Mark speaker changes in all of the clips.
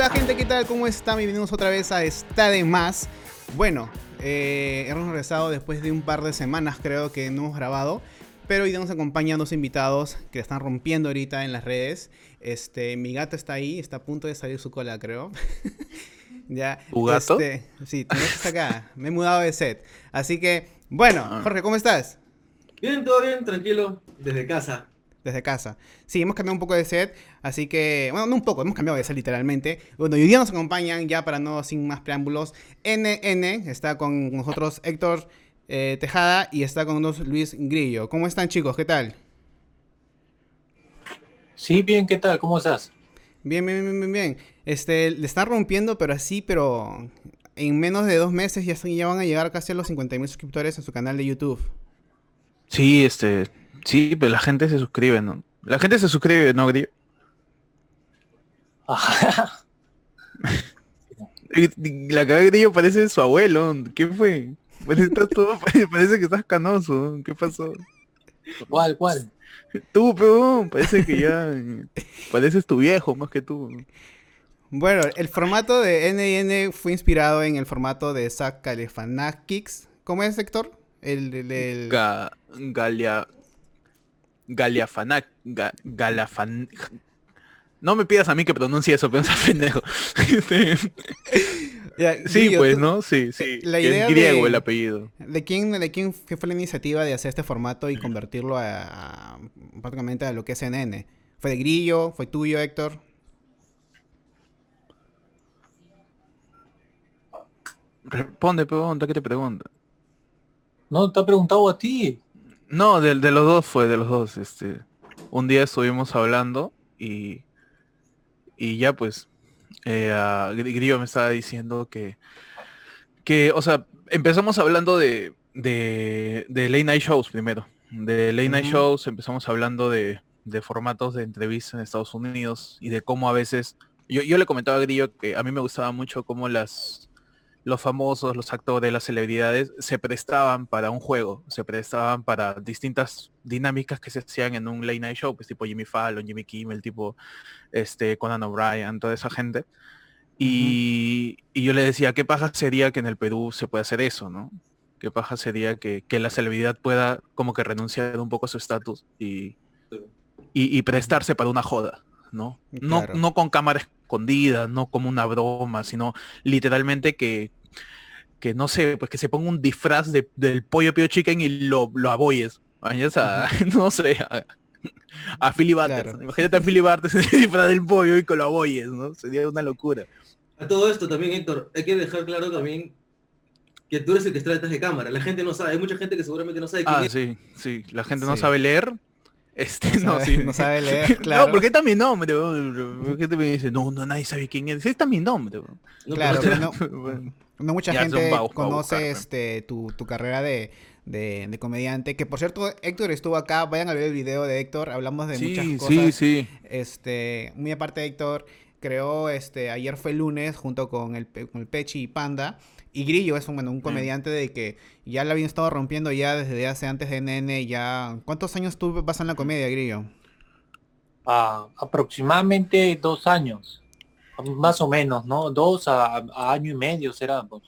Speaker 1: Hola gente, ¿qué tal? ¿Cómo están? Bienvenidos otra vez a Está de Más. Bueno, eh, hemos regresado después de un par de semanas creo que no hemos grabado. Pero hoy nos acompañan dos invitados que están rompiendo ahorita en las redes. Este, mi gato está ahí, está a punto de salir su cola, creo.
Speaker 2: ya. ¿Tu gato?
Speaker 1: Este, sí, está acá. Me he mudado de set. Así que, bueno, ah. Jorge, ¿cómo estás?
Speaker 3: Bien, todo bien, tranquilo, desde casa
Speaker 1: desde casa. Sí, hemos cambiado un poco de set, así que, bueno, no un poco, hemos cambiado de set literalmente. Bueno, hoy día nos acompañan, ya para no sin más preámbulos, NN, está con nosotros Héctor eh, Tejada y está con nosotros Luis Grillo. ¿Cómo están chicos? ¿Qué tal?
Speaker 4: Sí, bien, ¿qué tal? ¿Cómo estás?
Speaker 1: Bien, bien, bien, bien, bien. Este, le están rompiendo, pero así, pero en menos de dos meses ya, ya van a llegar casi a los 50.000 suscriptores en su canal de YouTube.
Speaker 2: Sí, este, Sí, pero la gente se suscribe, ¿no? La gente se suscribe, ¿no, Grillo? la cara de Grillo parece su abuelo. ¿Qué fue? Parece, todo, parece que estás canoso. ¿Qué pasó?
Speaker 4: ¿Cuál, cuál?
Speaker 2: Tú, peón, parece que ya pareces tu viejo más que tú.
Speaker 1: Bueno, el formato de N&N fue inspirado en el formato de Zack Galifianakis. ¿Cómo es, Héctor? El, el,
Speaker 2: Galia... Galiafanac, Galafan... No me pidas a mí que pronuncie eso, pero pendejo. sí, pues, ¿no? Sí, sí. La idea es griego el apellido.
Speaker 1: ¿De quién, de quién fue la iniciativa de hacer este formato y convertirlo a, prácticamente a lo que es NN? ¿Fue de Grillo? ¿Fue tuyo, Héctor?
Speaker 2: Responde, pregunta, ¿qué te pregunta?
Speaker 4: No, te ha preguntado a ti.
Speaker 2: No, de, de, los dos fue, de los dos. Este, un día estuvimos hablando y, y ya pues, eh, Grillo me estaba diciendo que, que, o sea, empezamos hablando de, de, de late night shows primero. De late night shows empezamos hablando de, de formatos de entrevistas en Estados Unidos y de cómo a veces, yo, yo le comentaba a Grillo que a mí me gustaba mucho cómo las, los famosos, los actores, las celebridades se prestaban para un juego, se prestaban para distintas dinámicas que se hacían en un late night show, pues tipo Jimmy Fallon, Jimmy Kimmel, tipo este Conan O'Brien, toda esa gente. Y, yo le decía, ¿qué paja sería que en el Perú se pueda hacer eso, no? ¿Qué paja sería que, la celebridad pueda como que renunciar un poco a su estatus y, y, prestarse para una joda, ¿no? No, no con cámaras escondida, no como una broma, sino literalmente que, que no sé, pues que se ponga un disfraz del pollo pio chicken y lo, lo aboyes. no sé, a, a Philly Imagínate a Philly Barters en el disfraz del pollo y que lo aboyes, ¿no? Sería una locura.
Speaker 3: A todo esto también, Héctor, hay que dejar claro también que tú eres el que está detrás de cámara. La gente no sabe, hay mucha gente que seguramente no sabe
Speaker 2: quién ah, sí, sí, la gente no sabe leer este,
Speaker 1: no, no, sí. no sabe leer, claro.
Speaker 2: No, porque está mi nombre. ¿Por qué te me dice, no, no, nadie sabe quién es? Está mi nombre.
Speaker 1: claro, no, no, mucha gente conoce este tu, tu carrera de, de, de, comediante. Que por cierto, Héctor estuvo acá. Vayan a ver el video de Héctor. Hablamos de muchas cosas. Sí, sí. Este, muy aparte de Héctor, creó este, ayer fue lunes junto con el, con el Pechi y Panda. Y Grillo es un, bueno, un comediante de que ya la habían estado rompiendo ya desde hace antes de NN. Ya... ¿Cuántos años tú vas en la comedia, Grillo?
Speaker 4: Ah, aproximadamente dos años. Más o menos, ¿no? Dos a, año y medio será, pues,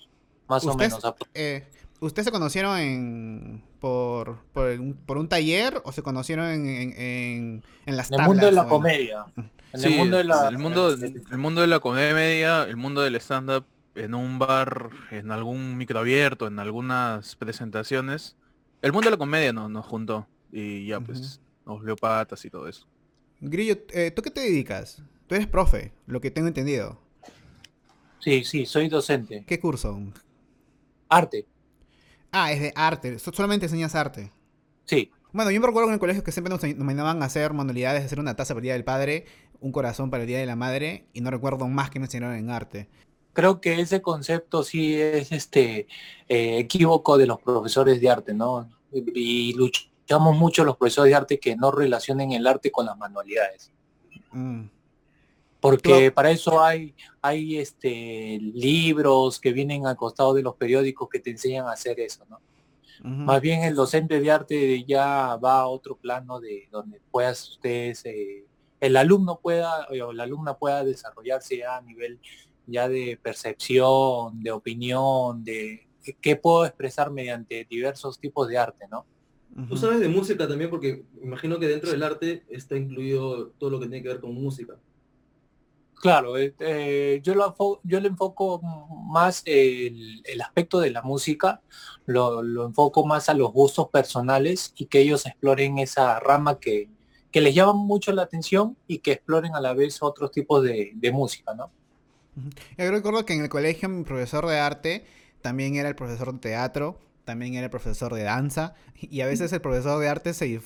Speaker 4: más o menos.
Speaker 1: Eh, ¿Ustedes se conocieron en, por, por, un, taller o se conocieron en, en, en, las
Speaker 4: En el mundo de la comedia.
Speaker 2: En el mundo de la... El mundo, el mundo de la comedia, el mundo del stand-up en un bar, en algún micro abierto, en algunas presentaciones. El mundo de la comedia nos, nos juntó y ya pues nos vio patas y todo eso.
Speaker 1: Grillo, eh, ¿tú qué te dedicas? Tú eres profe, lo que tengo entendido.
Speaker 4: Sí, sí, soy docente.
Speaker 1: ¿Qué curso?
Speaker 4: Arte.
Speaker 1: Ah, es de arte. Solamente enseñas arte.
Speaker 4: Sí.
Speaker 1: Bueno, yo me recuerdo en el colegio que siempre nos, nos mandaban a hacer manualidades, hacer una taza para el Día del Padre, un corazón para el Día de la Madre, y no recuerdo más que me enseñaron en arte
Speaker 4: creo que ese concepto sí es este eh, equívoco de los profesores de arte, ¿no? Y luchamos mucho los profesores de arte que no relacionen el arte con las manualidades. Mm. Porque para eso hay, hay este, libros que vienen al costado de los periódicos que te enseñan a hacer eso, ¿no? Más bien el docente de arte ya va a otro plano de donde puedas ustedes eh, el alumno pueda o la alumna pueda desarrollarse a nivel ya de percepción, de opinión, de qué puedo expresar mediante diversos tipos de arte, ¿no?
Speaker 3: Tú sabes de música también, porque imagino que dentro del arte está incluido todo lo que tiene que ver con música.
Speaker 4: Claro, eh, eh, yo, lo, yo le enfoco más el, aspecto de la música, lo, enfoco más a los gustos personales y que ellos exploren esa rama que, que les llama mucho la atención y que exploren a la vez otros tipos de, música, ¿no?
Speaker 1: Yo recuerdo que en el colegio mi profesor de arte también era el profesor de teatro, también era el profesor de danza y a veces el profesor de arte se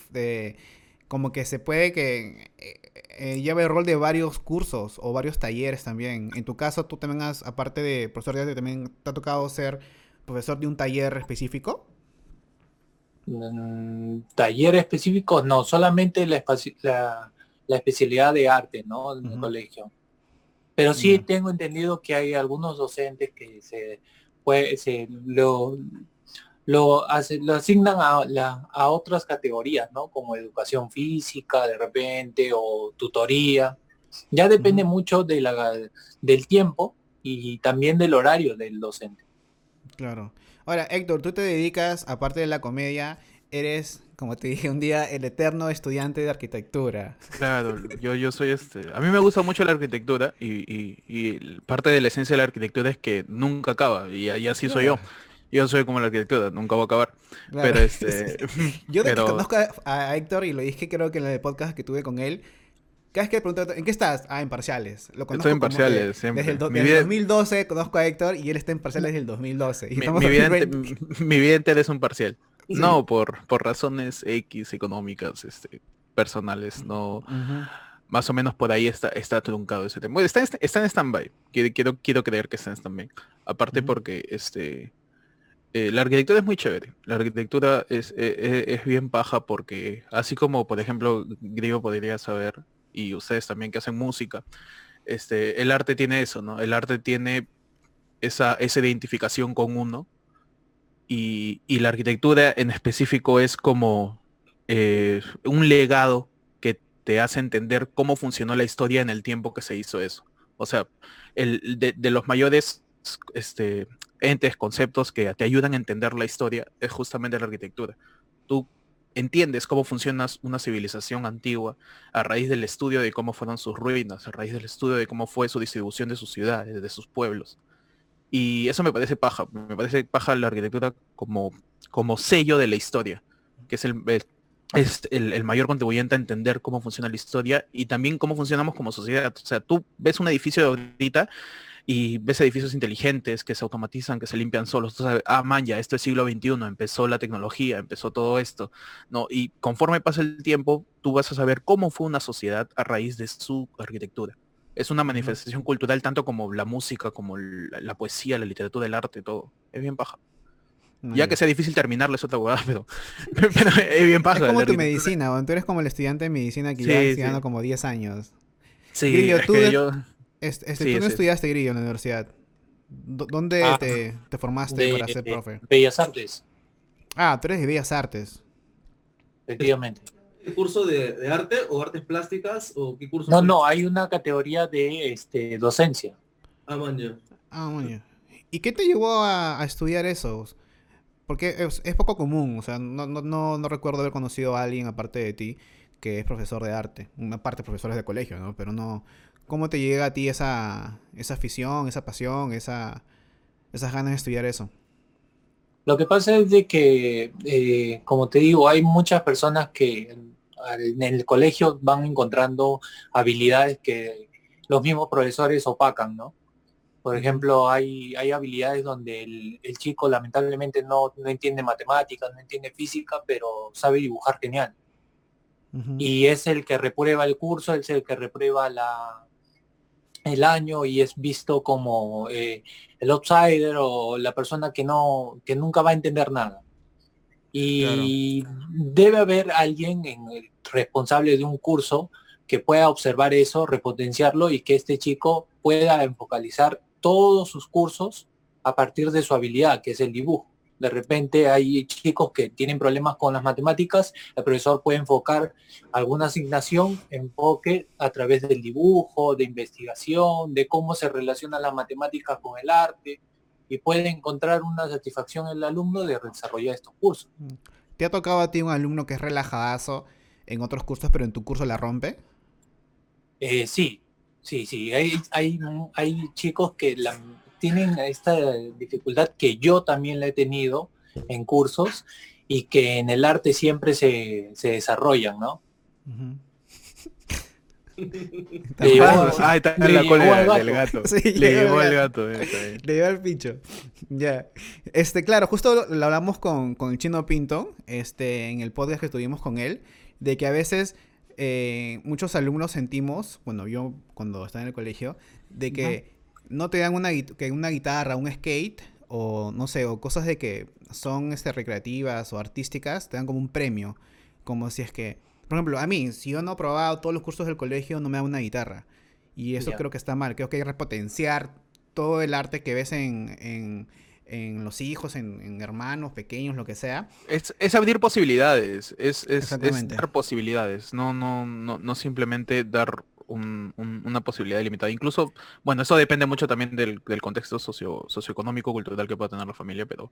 Speaker 1: como que se puede que eh, eh, lleve el rol de varios cursos o varios talleres también. En tu caso, tú también has, aparte de profesor de arte, también te ha tocado ser profesor de un taller específico.
Speaker 4: Mm, taller específico, no, solamente la, la, especialidad de arte, ¿no? En el colegio. Pero sí tengo entendido que hay algunos docentes que se, pues, se lo, lo, lo asignan a, a otras categorías, ¿no? Como educación física de repente o tutoría. Ya depende mucho de la, del tiempo y también del horario del docente.
Speaker 1: Claro. Ahora, Héctor, tú te dedicas, aparte de la comedia, eres como te dije un día, el eterno estudiante de arquitectura.
Speaker 2: Claro, yo, yo soy este. A mí me gusta mucho la arquitectura y, parte de la esencia de la arquitectura es que nunca acaba y, así soy yo. Yo soy como la arquitectura, nunca voy a acabar. Pero este.
Speaker 1: yo conozco a, Héctor y lo dije creo que en el podcast que tuve con él. Cada vez que pregunto, ¿en qué estás? Ah, en parciales.
Speaker 2: Lo conozco Estoy en parciales, siempre.
Speaker 1: Desde el, 2012 conozco a Héctor y él está en parciales desde el 2012.
Speaker 2: mi, vida, mi vida entera es un parcial. No, por, por razones X económicas, este, personales, no. Más o menos por ahí está, está truncado ese tema. Está, está en stand-by. Quiero, quiero, creer que está en stand-by. Aparte porque este eh, la arquitectura es muy chévere. La arquitectura es, e, e, es, bien paja porque así como por ejemplo Griego podría saber, y ustedes también que hacen música, este, el arte tiene eso, ¿no? El arte tiene esa, esa identificación con uno y, la arquitectura en específico es como eh, un legado que te hace entender cómo funcionó la historia en el tiempo que se hizo eso. O sea, el, de, los mayores este, entes, conceptos que te ayudan a entender la historia es justamente la arquitectura. Tú entiendes cómo funciona una civilización antigua a raíz del estudio de cómo fueron sus ruinas, a raíz del estudio de cómo fue su distribución de sus ciudades, de sus pueblos. Y eso me parece paja, me parece paja la arquitectura como, como sello de la historia, que es el, es el, mayor contribuyente a entender cómo funciona la historia y también cómo funcionamos como sociedad. O sea, tú ves un edificio de ahorita y ves edificios inteligentes que se automatizan, que se limpian solos. Tú sabes, ah, man, ya, esto es siglo XXI, empezó la tecnología, empezó todo esto. ¿no? Y conforme pasa el tiempo, tú vas a saber cómo fue una sociedad a raíz de su arquitectura es una manifestación cultural tanto como la música, como la, poesía, la literatura, el arte, todo. Es bien paja. Ya que sea difícil terminarlo es otra huevada, pero, es bien paja.
Speaker 1: Es como tu medicina, tú eres como el estudiante de medicina que lleva estudiando como 10 años. Sí, Grillo, tú, yo... este, tú no estudiaste Grillo en la universidad. ¿Dónde ah, te, formaste para ser profe?
Speaker 4: Bellas Artes.
Speaker 1: Ah, tú eres de Bellas Artes.
Speaker 4: Efectivamente
Speaker 3: curso de, arte o artes plásticas o qué curso?
Speaker 4: No, no, hay una categoría de este, docencia.
Speaker 3: Ah, man,
Speaker 1: Ah, man, ¿Y qué te llevó a, estudiar eso? Porque es, poco común, o sea, no, no, no, recuerdo haber conocido a alguien aparte de ti que es profesor de arte, una parte de profesores de colegio, ¿no? Pero no, ¿cómo te llega a ti esa, esa afición, esa pasión, esa, esas ganas de estudiar eso?
Speaker 4: Lo que pasa es de que, eh, como te digo, hay muchas personas que en el colegio van encontrando habilidades que los mismos profesores opacan, ¿no? Por ejemplo, hay, hay habilidades donde el, chico lamentablemente no, no, entiende matemáticas, no entiende física, pero sabe dibujar genial. Y es el que reprueba el curso, es el que reprueba la, el año y es visto como eh, el outsider o la persona que no que nunca va a entender nada. Y debe haber alguien en el responsable de un curso que pueda observar eso, repotenciarlo y que este chico pueda enfocalizar todos sus cursos a partir de su habilidad, que es el dibujo. De repente hay chicos que tienen problemas con las matemáticas, el profesor puede enfocar alguna asignación, enfoque a través del dibujo, de investigación, de cómo se relacionan las matemáticas con el arte, y puede encontrar una satisfacción en el alumno de desarrollar estos cursos. Mm.
Speaker 1: ¿Te ha tocado a ti un alumno que es relajadazo en otros cursos, pero en tu curso la rompe?
Speaker 4: Eh, sí, sí, sí. Hay, hay, hay chicos que la, tienen esta dificultad que yo también la he tenido en cursos y que en el arte siempre se, desarrollan, ¿no?
Speaker 2: Le llevó, ah, está en la cola del gato. le llevó el gato.
Speaker 1: Le llevó el pincho. Ya. Este, claro, justo lo, hablamos con, con, el Chino Pinto, este, en el podcast que estuvimos con él, de que a veces eh, muchos alumnos sentimos, bueno, yo cuando estaba en el colegio, de que no te dan una, que una guitarra, un skate, o no sé, o cosas de que son este, recreativas o artísticas, te dan como un premio. Como si es que, por ejemplo, a mí, si yo no he probado todos los cursos del colegio, no me dan una guitarra. Y eso creo que está mal. Creo que hay que repotenciar todo el arte que ves en, en, los hijos, en, hermanos pequeños, lo que sea.
Speaker 2: Es, es abrir posibilidades, es, es, es, dar posibilidades, no, no, no, no simplemente dar una posibilidad limitada. Incluso, bueno, eso depende mucho también del, contexto socio, socioeconómico, cultural que pueda tener la familia, pero,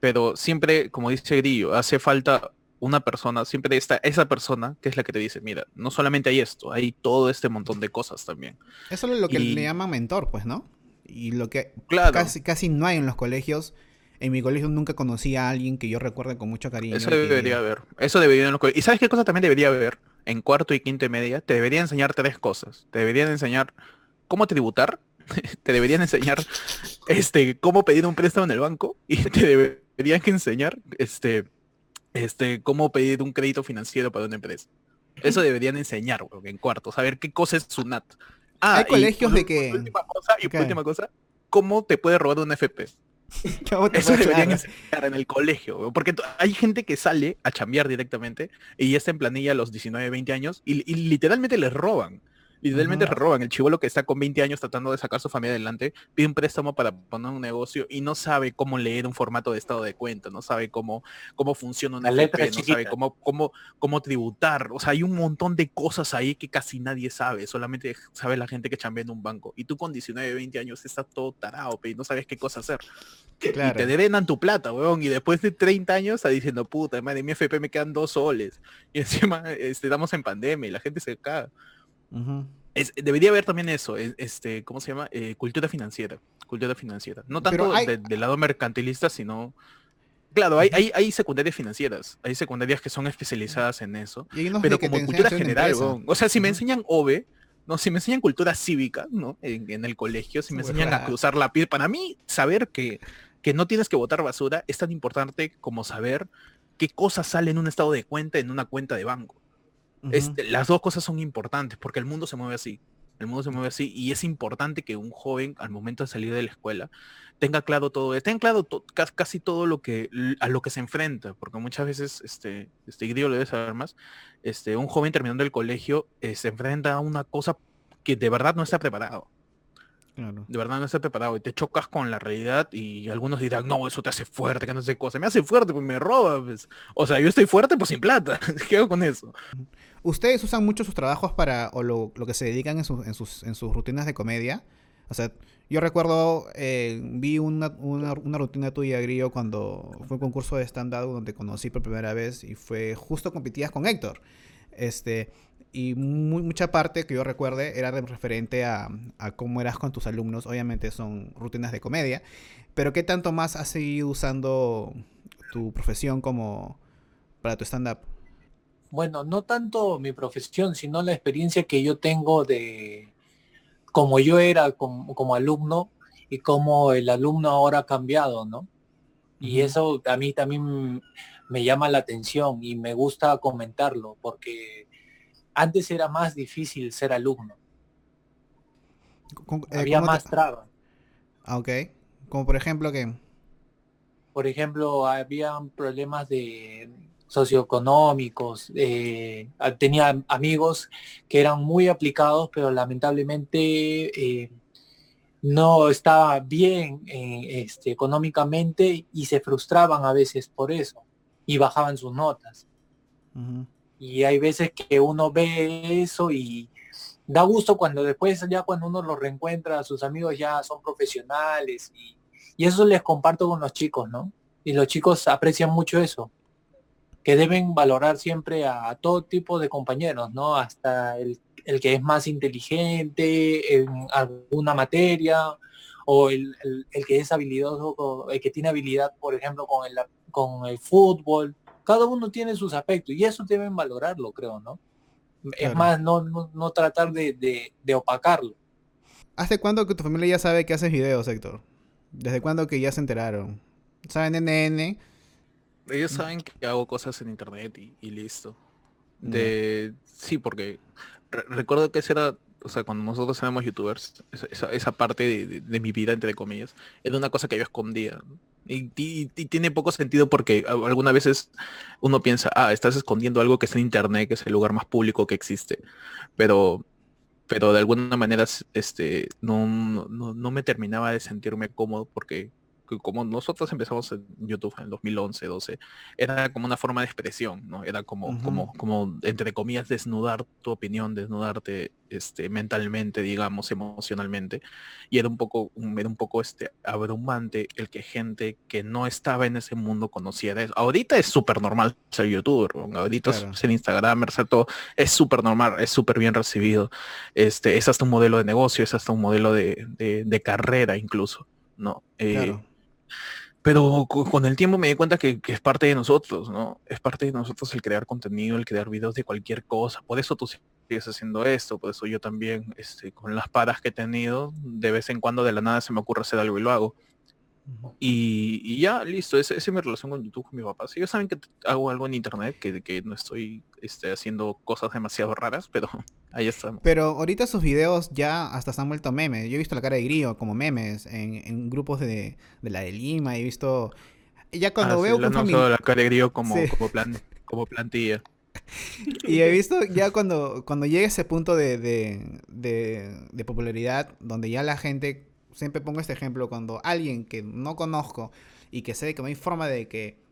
Speaker 2: pero siempre, como dice Grillo, hace falta una persona, siempre está esa persona que es la que te dice, mira, no solamente hay esto, hay todo este montón de cosas también.
Speaker 1: Eso es lo que le llaman mentor, pues, ¿no? Y lo que casi, casi no hay en los colegios. En mi colegio nunca conocí a alguien que yo recuerde con mucho cariño.
Speaker 2: Eso debería haber. Eso debería en los colegios. ¿Y sabes qué cosa también debería haber? En cuarto y quinto y media, te deberían enseñar tres cosas. Te deberían enseñar cómo tributar, te deberían enseñar este, cómo pedir un préstamo en el banco y te deberían que enseñar este, este, cómo pedir un crédito financiero para una empresa. Eso deberían enseñar, en cuarto, saber qué cosa es SUNAT.
Speaker 1: Ah, Hay colegios de que...
Speaker 2: Última cosa, y última cosa, cómo te puede robar un FP. Eso deberían enseñar en el colegio, porque hay gente que sale a chambear directamente y ya está en planilla a los 19, 20 años y, y literalmente les roban. Literalmente roban. El chivolo que está con 20 años tratando de sacar su familia adelante, pide un préstamo para poner un negocio y no sabe cómo leer un formato de estado de cuenta, no sabe cómo, cómo funciona una letra no sabe cómo, cómo, cómo tributar. O sea, hay un montón de cosas ahí que casi nadie sabe, solamente sabe la gente que chambea en un banco. Y tú con 19, 20 años estás todo tarado, y no sabes qué cosa hacer. Y te drenan tu plata, weón. Y después de 30 años está diciendo, puta, madre, mi FP me quedan dos soles. Y encima estamos en pandemia y la gente se caga debería haber también eso, este, ¿cómo se llama? Eh, cultura financiera. Cultura financiera. No tanto del lado mercantilista, sino. Claro, hay, hay, hay, secundarias financieras, hay secundarias que son especializadas en eso, pero como cultura general, o sea, si me enseñan OVE, no, si me enseñan cultura cívica, ¿no? En, el colegio, si me enseñan a cruzar la piel, para mí saber que, que no tienes que botar basura es tan importante como saber qué cosas sale en un estado de cuenta en una cuenta de banco. Este, las dos cosas son importantes porque el mundo se mueve así. El mundo se mueve así y es importante que un joven al momento de salir de la escuela tenga claro todo, tenga claro casi todo lo que a lo que se enfrenta, porque muchas veces este este lo debe saber más. Este un joven terminando el colegio eh, se enfrenta a una cosa que de verdad no está preparado. De verdad no está preparado y te chocas con la realidad y algunos dirán, no, eso te hace fuerte, que no sé cosa. Me hace fuerte, pues me roba. Pues. O sea, yo estoy fuerte, pues sin plata. ¿Qué hago con eso?
Speaker 1: ¿Ustedes usan mucho sus trabajos para, o lo, que se dedican en, sus, en, sus, en sus rutinas de comedia? O sea, yo recuerdo, eh, vi una, una, rutina tuya, Grillo, cuando fue un concurso de stand-up donde conocí por primera vez y fue justo competías con Héctor. Este, y mucha parte que yo recuerde era referente a, a, cómo eras con tus alumnos. Obviamente son rutinas de comedia, pero ¿qué tanto más has seguido usando tu profesión como para tu stand-up?
Speaker 4: bueno, no tanto mi profesión, sino la experiencia que yo tengo de como yo era como, alumno y cómo el alumno ahora ha cambiado, ¿no? Y eso a mí también me llama la atención y me gusta comentarlo, porque antes era más difícil ser alumno. Eh, Había más trabas.
Speaker 1: Ah, ok. Como por ejemplo que...
Speaker 4: Por ejemplo, había problemas de socioeconómicos, eh, tenía amigos que eran muy aplicados, pero lamentablemente eh, no estaba bien este, económicamente y se frustraban a veces por eso y bajaban sus notas. Y hay veces que uno ve eso y da gusto cuando después ya cuando uno los reencuentra, sus amigos ya son profesionales y, eso les comparto con los chicos, ¿no? Y los chicos aprecian mucho eso, que deben valorar siempre a, todo tipo de compañeros, ¿no? Hasta el, que es más inteligente en alguna materia o el, que es habilidoso, el que tiene habilidad, por ejemplo, con el, con el fútbol. Cada uno tiene sus aspectos y eso deben valorarlo, creo, ¿no? Es más, no, no, tratar de, de, opacarlo.
Speaker 1: ¿Hace cuándo que tu familia ya sabe que haces videos, Héctor? ¿Desde cuándo que ya se enteraron? ¿Saben NN?
Speaker 2: Ellos saben que hago cosas en internet y, listo. De... Sí, porque recuerdo que ese era, o sea, cuando nosotros éramos youtubers, esa, parte de, mi vida, entre comillas, era una cosa que yo escondía. Y, tiene poco sentido porque algunas veces uno piensa, ah, estás escondiendo algo que está en internet, que es el lugar más público que existe. Pero pero de alguna manera este no, no, no me terminaba de sentirme cómodo porque como nosotros empezamos en YouTube en 2011, 12, era como una forma de expresión, ¿no? Era como, como, como, entre comillas, desnudar tu opinión, desnudarte este, mentalmente, digamos, emocionalmente. Y era un poco, era un poco este, abrumante el que gente que no estaba en ese mundo conociera eso. Ahorita es súper normal ser youtuber, ahorita ser Instagram, ser todo, es súper normal, es súper bien recibido. Este, es hasta un modelo de negocio, es hasta un modelo de, de, carrera incluso. ¿no? Eh, pero con el tiempo me di cuenta que, es parte de nosotros, ¿no? Es parte de nosotros el crear contenido, el crear videos de cualquier cosa. Por eso tú sigues haciendo esto, por eso yo también, este, con las paras que he tenido, de vez en cuando de la nada se me ocurre hacer algo y lo hago. Y, ya, listo, esa, es mi relación con YouTube con mi papá. Si ellos saben que hago algo en internet, que, que no estoy este, haciendo cosas demasiado raras, pero ahí está.
Speaker 1: Pero ahorita sus videos ya hasta se han vuelto memes. Yo he visto la cara de Grillo como memes en, grupos de, la de Lima, he visto... Ya cuando ah, veo...
Speaker 2: Sí, la, la cara de Grillo como, como, plan, como plantilla.
Speaker 1: y he visto ya cuando, cuando llega ese punto de, de popularidad, donde ya la gente siempre pongo este ejemplo, cuando alguien que no conozco y que sé que no hay forma de que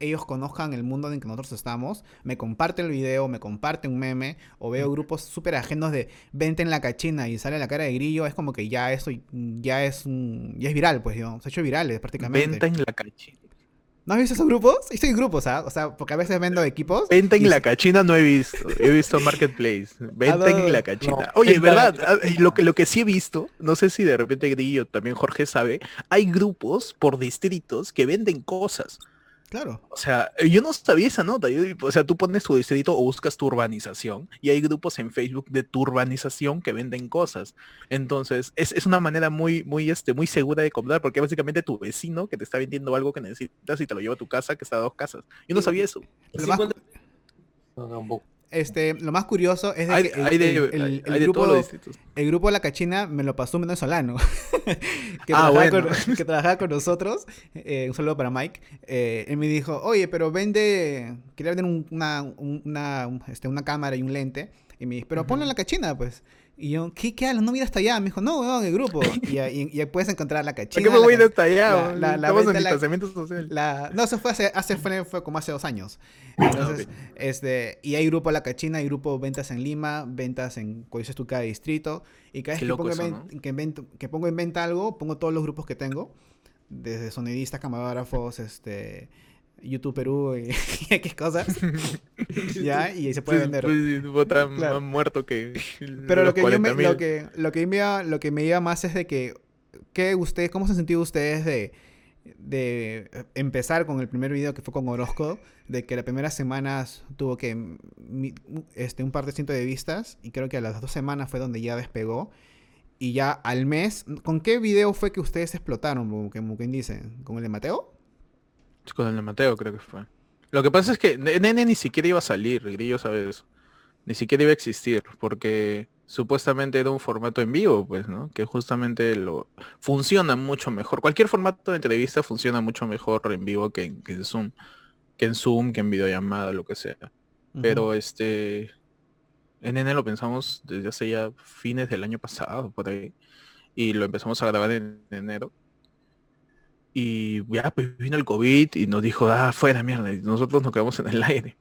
Speaker 1: ellos conozcan el mundo en el que nosotros estamos, me comparte el video, me comparte un meme, o veo grupos súper ajenos de vente en la cachina y sale la cara de grillo, es como que ya eso ya es ya es viral, pues yo, se ha hecho viral prácticamente.
Speaker 2: Vente en la cachina.
Speaker 1: ¿No has visto esos grupos? Estoy en grupos, ¿ah? O sea, porque a veces vendo equipos.
Speaker 2: Venta en la cachina no he visto. He visto Marketplace. Venta en la cachina. Oye, ¿verdad? Ah, lo que, lo que sí he visto, no sé si de repente Grillo, también Jorge sabe, hay grupos por distritos que venden cosas.
Speaker 1: Claro.
Speaker 2: O sea, yo no sabía esa nota. o sea, tú pones tu distrito o buscas tu urbanización y hay grupos en Facebook de tu urbanización que venden cosas. Entonces, es, una manera muy, muy, este, muy segura de comprar porque básicamente tu vecino que te está vendiendo algo que necesitas y te lo lleva a tu casa, que está a dos casas. Yo no sabía eso.
Speaker 1: Este, lo más curioso es de que el, grupo, el grupo de la cachina me lo pasó un venezolano que, ah, trabajaba con, que, trabajaba con, nosotros. Eh, un saludo para Mike. Eh, él me dijo, oye, pero vende, quería vender una, una, este, una cámara y un lente. Y me dijo, pero ponlo en la cachina, pues. Y yo, ¿qué, qué No mira hasta allá. Me dijo, no, weón, el grupo. Y, y, puedes encontrar la cachina.
Speaker 2: ¿Por qué me voy a ir hasta allá? La, la, Estamos en distanciamiento social.
Speaker 1: no, eso fue hace, hace fue, fue, como hace dos años. Ah, Entonces, este, y hay grupo La Cachina, hay grupo Ventas en Lima, Ventas en, como dices tú, cada distrito. Y cada vez que pongo, en, que, pongo en venta algo, pongo todos los grupos que tengo. Desde sonidistas, camarógrafos, este YouTube Perú y, X cosas. ya, y ahí se puede vender.
Speaker 2: Pues, muerto que.
Speaker 1: Pero lo que, yo me, lo que, lo que, me iba, lo que me iba más es de que, ¿qué ustedes, ¿cómo se han sentido ustedes de, de empezar con el primer video que fue con Orozco? De que las primeras semanas tuvo que este, un par de cientos de vistas y creo que a las dos semanas fue donde ya despegó. Y ya al mes, ¿con qué video fue que ustedes explotaron? Como quien dice, ¿con el de Mateo?
Speaker 2: Con el de Mateo creo que fue. Lo que pasa es que Nene ni siquiera iba a salir, Grillo sabe eso. Ni siquiera iba a existir, porque supuestamente era un formato en vivo, pues, ¿no? Que justamente lo funciona mucho mejor. Cualquier formato de entrevista funciona mucho mejor en vivo que en, Zoom. Que en Zoom, que en videollamada, lo que sea. Pero este. En Nene lo pensamos desde hace ya fines del año pasado, por ahí. y lo empezamos a grabar en enero. Y ya, pues vino el COVID y nos dijo, ah, fuera mierda, y nosotros nos quedamos en el aire.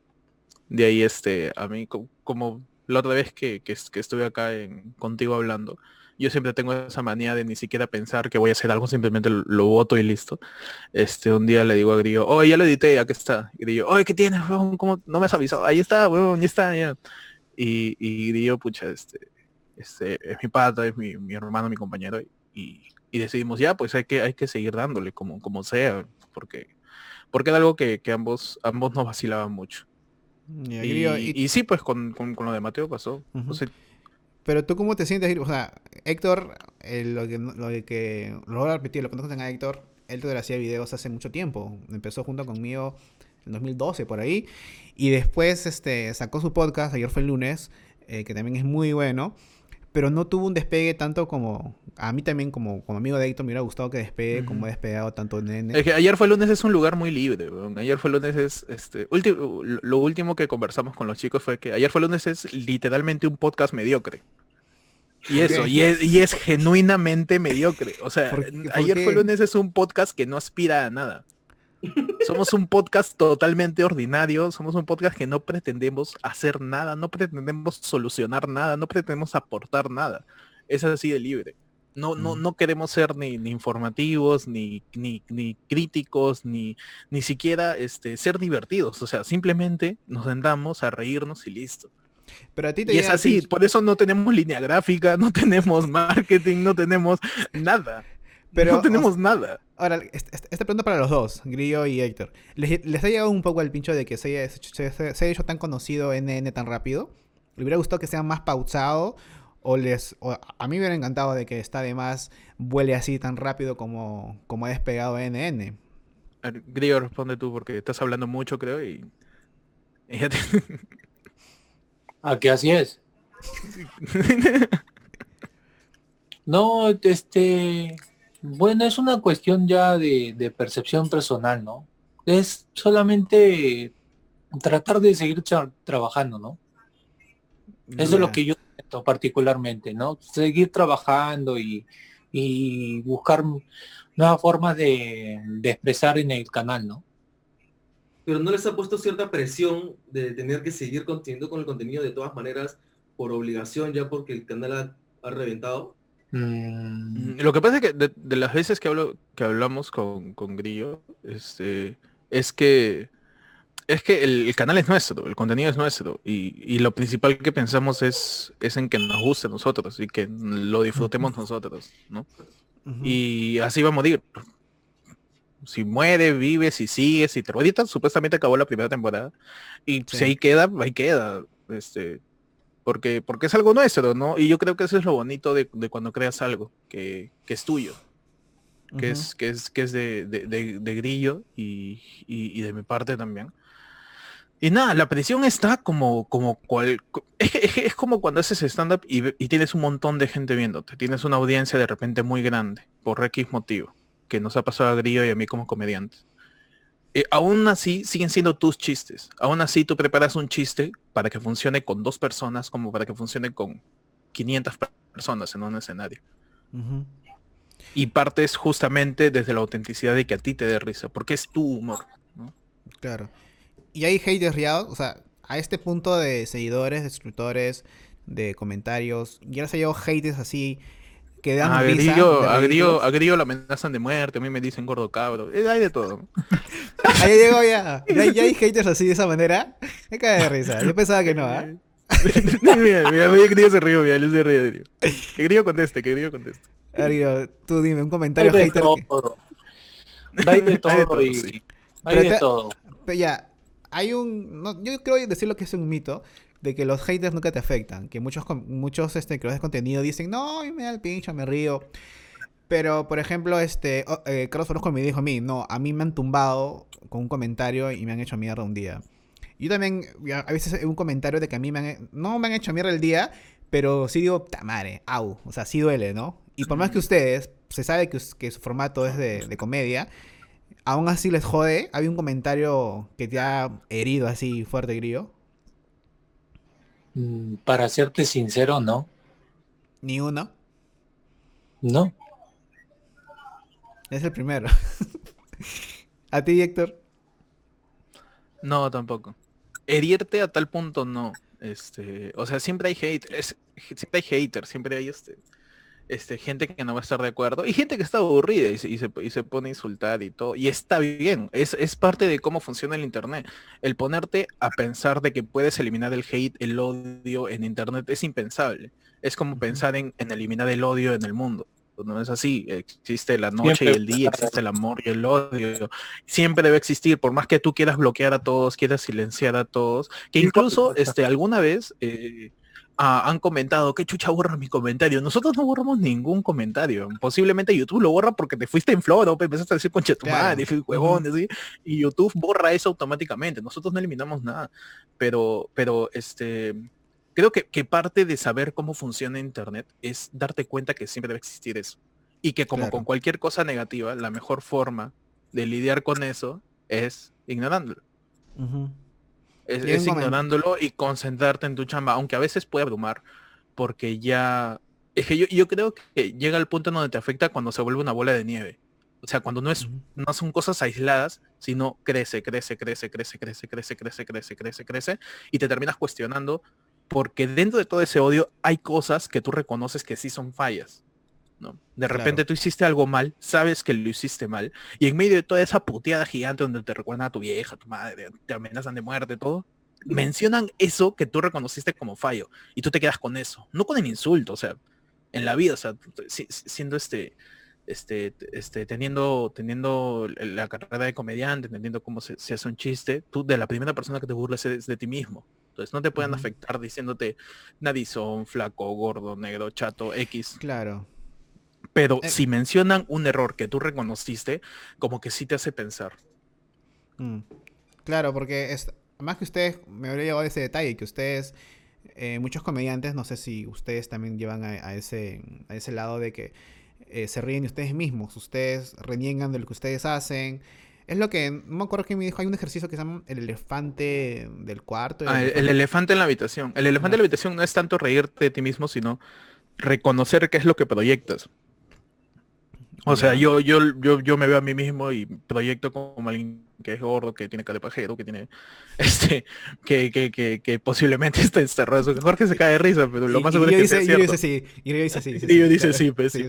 Speaker 2: De ahí, este, a mí, como la otra vez que, que, estuve acá en, contigo hablando, yo siempre tengo esa manía de ni siquiera pensar que voy a hacer algo, simplemente lo, voto y listo. Este, un día le digo a Grillo, oh, ya lo edité, aquí está. Y Grillo, oye, ¿qué tienes, ¿Cómo no me has avisado? Ahí está, weón, ya está, ya. Y, y Grillo, pucha, este, este, es mi pata, es mi, mi hermano, mi compañero, y, y, decidimos, ya, pues hay que, hay que seguir dándole, como, como sea, porque, porque era algo que, que ambos, ambos nos vacilaban mucho. Y, sí, pues con, lo de Mateo pasó.
Speaker 1: pero tú cómo te sientes, o sea, Héctor, eh, lo que lo que lo voy a repetir, lo que no a Héctor, Héctor hacía videos hace mucho tiempo. Empezó junto conmigo en 2012 por ahí y después este sacó su podcast, ayer fue el lunes, eh, que también es muy bueno pero no tuvo un despegue tanto como a mí también como, como amigo de Héctor me hubiera gustado que despegue como he despegado tanto Nene.
Speaker 2: Es que ayer fue lunes es un lugar muy libre, ayer fue lunes es este lo último que conversamos con los chicos fue que ayer fue lunes es literalmente un podcast mediocre. Y eso, y es, y es genuinamente mediocre. O sea, ayer fue lunes es un podcast que no aspira a nada. Somos un podcast totalmente ordinario, somos un podcast que no pretendemos hacer nada, no pretendemos solucionar nada, no pretendemos aportar nada. Es así de libre. No, no, no queremos ser ni, informativos, ni, ni, críticos, ni, ni siquiera este, ser divertidos. O sea, simplemente nos sentamos a reírnos y listo. Pero a ti te y es así, por eso no tenemos línea gráfica, no tenemos marketing, no tenemos nada. Pero, no tenemos nada.
Speaker 1: Ahora, esta pregunta para los dos, Grillo y Héctor. ¿Les, ha llegado un poco el pincho de que se haya, se, hecho tan conocido NN tan rápido? ¿Le hubiera gustado que sea más pausado? ¿O les a mí me hubiera encantado de que está de más vuele así tan rápido como, como ha despegado NN?
Speaker 2: Grillo, responde tú porque estás hablando mucho, creo, y...
Speaker 4: ¿A ah, qué así es? no, este... Bueno, es una cuestión ya de, percepción personal, ¿no? Es solamente tratar de seguir trabajando, ¿no? Eso es lo que yo siento particularmente, ¿no? Seguir trabajando y, buscar nuevas formas de, de, expresar en el canal, ¿no?
Speaker 3: Pero no les ha puesto cierta presión de tener que seguir continuando con el contenido de todas maneras por obligación, ya porque el canal ha reventado.
Speaker 2: Mm, lo que pasa es que de, las veces que hablo, que hablamos con, Grillo, este, es que es que el, canal es nuestro, el contenido es nuestro, y, lo principal que pensamos es, es en que nos guste a nosotros y que lo disfrutemos nosotros, ¿no? Y así va a morir. Si muere, vive, si sigue, si te ahorita supuestamente acabó la primera temporada. Y si ahí queda, ahí queda. Este, porque, porque es algo nuestro, ¿no? Y yo creo que eso es lo bonito de, cuando creas algo que, es tuyo, que, es, que es, que es de, de, grillo y, de mi parte también. Y nada, la presión está como, como cual, es, como cuando haces stand-up y, y, tienes un montón de gente viéndote, tienes una audiencia de repente muy grande, por X motivo, que nos ha pasado a Grillo y a mí como comediantes. Eh, aún así siguen siendo tus chistes. Aún así tú preparas un chiste para que funcione con dos personas como para que funcione con 500 personas en un escenario. Y partes justamente desde la autenticidad de que a ti te dé risa, porque es tu humor.
Speaker 1: Claro. Y hay haters real, o sea, a este punto de seguidores, de suscriptores, de comentarios, ya se ha llegado haters así que dan
Speaker 2: a Grillo, a, Grillo, lo amenazan de muerte, a mí me dicen gordo cabro, eh, hay de todo.
Speaker 1: Ahí llegó ya. ¿Ya, hay haters así de esa manera. Me cae de risa. Yo pensaba que no, ¿ah?
Speaker 2: mira, mira, mira, Grillo se ríe, mira, él se ríe, Que Grillo conteste, que Grillo conteste.
Speaker 1: Grillo, tú dime un comentario hay de hater.
Speaker 4: Todo. Hay de todo, hay de todo. Y... Hay de todo.
Speaker 1: Pero ya, hay un... No, yo creo decir lo que es un mito, de que los haters nunca te afectan. Que muchos, muchos este, creadores de contenido dicen, no, me da el pincho, me río. Pero, por ejemplo, este, eh, Carlos Orozco me dijo a mí, no, a mí me han tumbado con un comentario y me han hecho mierda un día. Yo también, a veces un comentario de que a mí me han, no me han hecho mierda el día, pero sí digo, tamare, au, o sea, sí duele, ¿no? Y por más que ustedes, se sabe que, que su formato es de, de comedia, aún así les jode. ¿Había un comentario que te ha herido así fuerte, grillo?
Speaker 4: Mm, para serte sincero, no.
Speaker 1: ¿Ni uno?
Speaker 4: No.
Speaker 1: Es el primero. ¿A ti, Héctor?
Speaker 2: No, tampoco. Herirte a tal punto no. Este, o sea, siempre hay hate, siempre hay haters, siempre hay este, este, gente que no va a estar de acuerdo y gente que está aburrida y se, y se, pone a insultar y todo. Y está bien, es, es, parte de cómo funciona el Internet. El ponerte a pensar de que puedes eliminar el hate, el odio en Internet es impensable. Es como pensar en, en eliminar el odio en el mundo no es así. Existe la noche y el día, existe el amor y el odio. Siempre debe existir, por más que tú quieras bloquear a todos, quieras silenciar a todos, que incluso este, alguna vez eh, han comentado que chucha borra mi comentario. Nosotros no borramos ningún comentario. Posiblemente YouTube lo borra porque te fuiste en flor, empezaste a decir concha tu madre, huevones, y YouTube borra eso automáticamente. Nosotros no eliminamos nada. Pero, pero este creo que, parte de saber cómo funciona Internet es darte cuenta que siempre debe existir eso. Y que como con cualquier cosa negativa, la mejor forma de lidiar con eso es ignorándolo. Es, ignorándolo y concentrarte en tu chamba, aunque a veces puede abrumar, porque ya... Es que yo, creo que llega el punto en donde te afecta cuando se vuelve una bola de nieve. O sea, cuando no es, no son cosas aisladas, sino crece, crece, crece, crece, crece, crece, crece, crece, crece, crece, y te terminas cuestionando porque dentro de todo ese odio hay cosas que tú reconoces que sí son fallas. ¿No? De repente tú hiciste algo mal, sabes que lo hiciste mal, y en medio de toda esa puteada gigante donde te recuerdan a tu vieja, a tu madre, te amenazan de muerte, todo, mencionan eso que tú reconociste como fallo, y tú te quedas con eso, no con el insulto, o sea, en la vida, o sea, siendo este, este, este, teniendo, teniendo la carrera de comediante, entendiendo cómo se, se, hace un chiste, tú de la primera persona que te burles es de ti mismo. Entonces no te pueden afectar diciéndote nadizón, flaco, gordo, negro, chato, X.
Speaker 1: Claro.
Speaker 2: Pero eh si mencionan un error que tú reconociste, como que sí te hace pensar.
Speaker 1: Mm. Claro, porque es, más que ustedes, me habría llegado ese detalle, que ustedes, eh, muchos comediantes, no sé si ustedes también llevan a, ese, a ese lado de que eh, se ríen de ustedes mismos, ustedes reniegan de lo que ustedes hacen, es lo que, no me acuerdo quién me dijo, hay un ejercicio que se llama el elefante del cuarto.
Speaker 2: El, ah, elefante. el elefante en la habitación. El elefante en la habitación no es tanto reírte de ti mismo, sino reconocer qué es lo que proyectas. O sea, yo, yo, yo, yo me veo a mí mismo y proyecto como alguien que es gordo, que tiene cara de pajero, que tiene este, que, que, que, que posiblemente está encerrado. Jorge se cae de risa, pero lo más seguro es que
Speaker 1: dice, sí, y yo dice sí.
Speaker 2: Y yo dice sí, pues sí.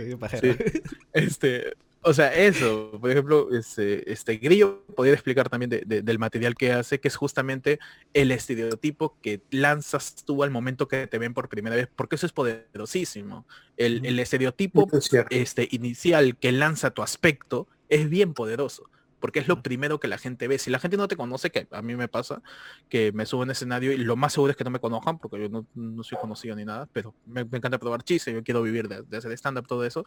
Speaker 2: Este, o sea, eso, por ejemplo, este, este Grillo podría explicar también del material que hace, que es justamente el estereotipo que lanzas tú al momento que te ven por primera vez, porque eso es poderosísimo. El, el estereotipo este, inicial que lanza tu aspecto es bien poderoso porque es lo primero que la gente ve. Si la gente no te conoce, que a mí me pasa, que me subo en escenario y lo más seguro es que no me conozcan, porque yo no, soy conocido ni nada, pero me, encanta probar chistes, yo quiero vivir de, hacer stand-up, todo eso.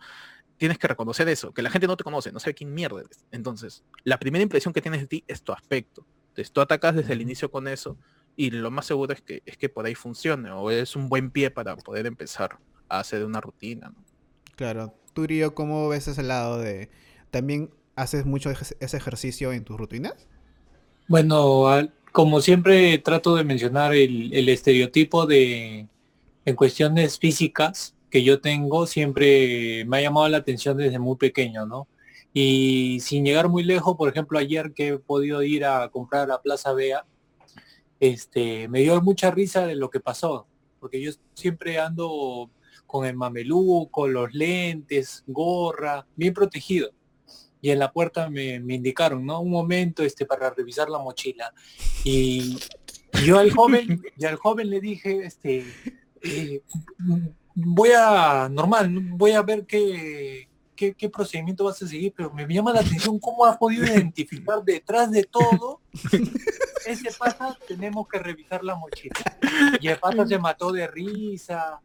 Speaker 2: Tienes que reconocer eso, que la gente no te conoce, no sabe quién mierda eres. Entonces, la primera impresión que tienes de ti es tu aspecto. Entonces, tú atacas desde el inicio con eso y lo más seguro es que, es que por ahí funcione o es un buen pie para poder empezar a hacer una rutina.
Speaker 1: Claro. Tú, Río, ¿cómo ves ese lado de... También ¿Haces mucho ese ejercicio en tus rutinas?
Speaker 4: Bueno, como siempre trato de mencionar el, estereotipo de en cuestiones físicas que yo tengo, siempre me ha llamado la atención desde muy pequeño, ¿no? Y sin llegar muy lejos, por ejemplo, ayer que he podido ir a comprar a la Plaza Bea, este, me dio mucha risa de lo que pasó, porque yo siempre ando con el mamelú, con los lentes, gorra, bien protegido y en la puerta me, indicaron, ¿no? Un momento este, para revisar la mochila. Y, yo al joven, y al joven le dije, este, eh, voy a, normal, voy a ver qué, qué, qué, procedimiento vas a seguir, pero me llama la atención cómo has podido identificar detrás de todo ese pasa, tenemos que revisar la mochila. Y el pata se mató de risa,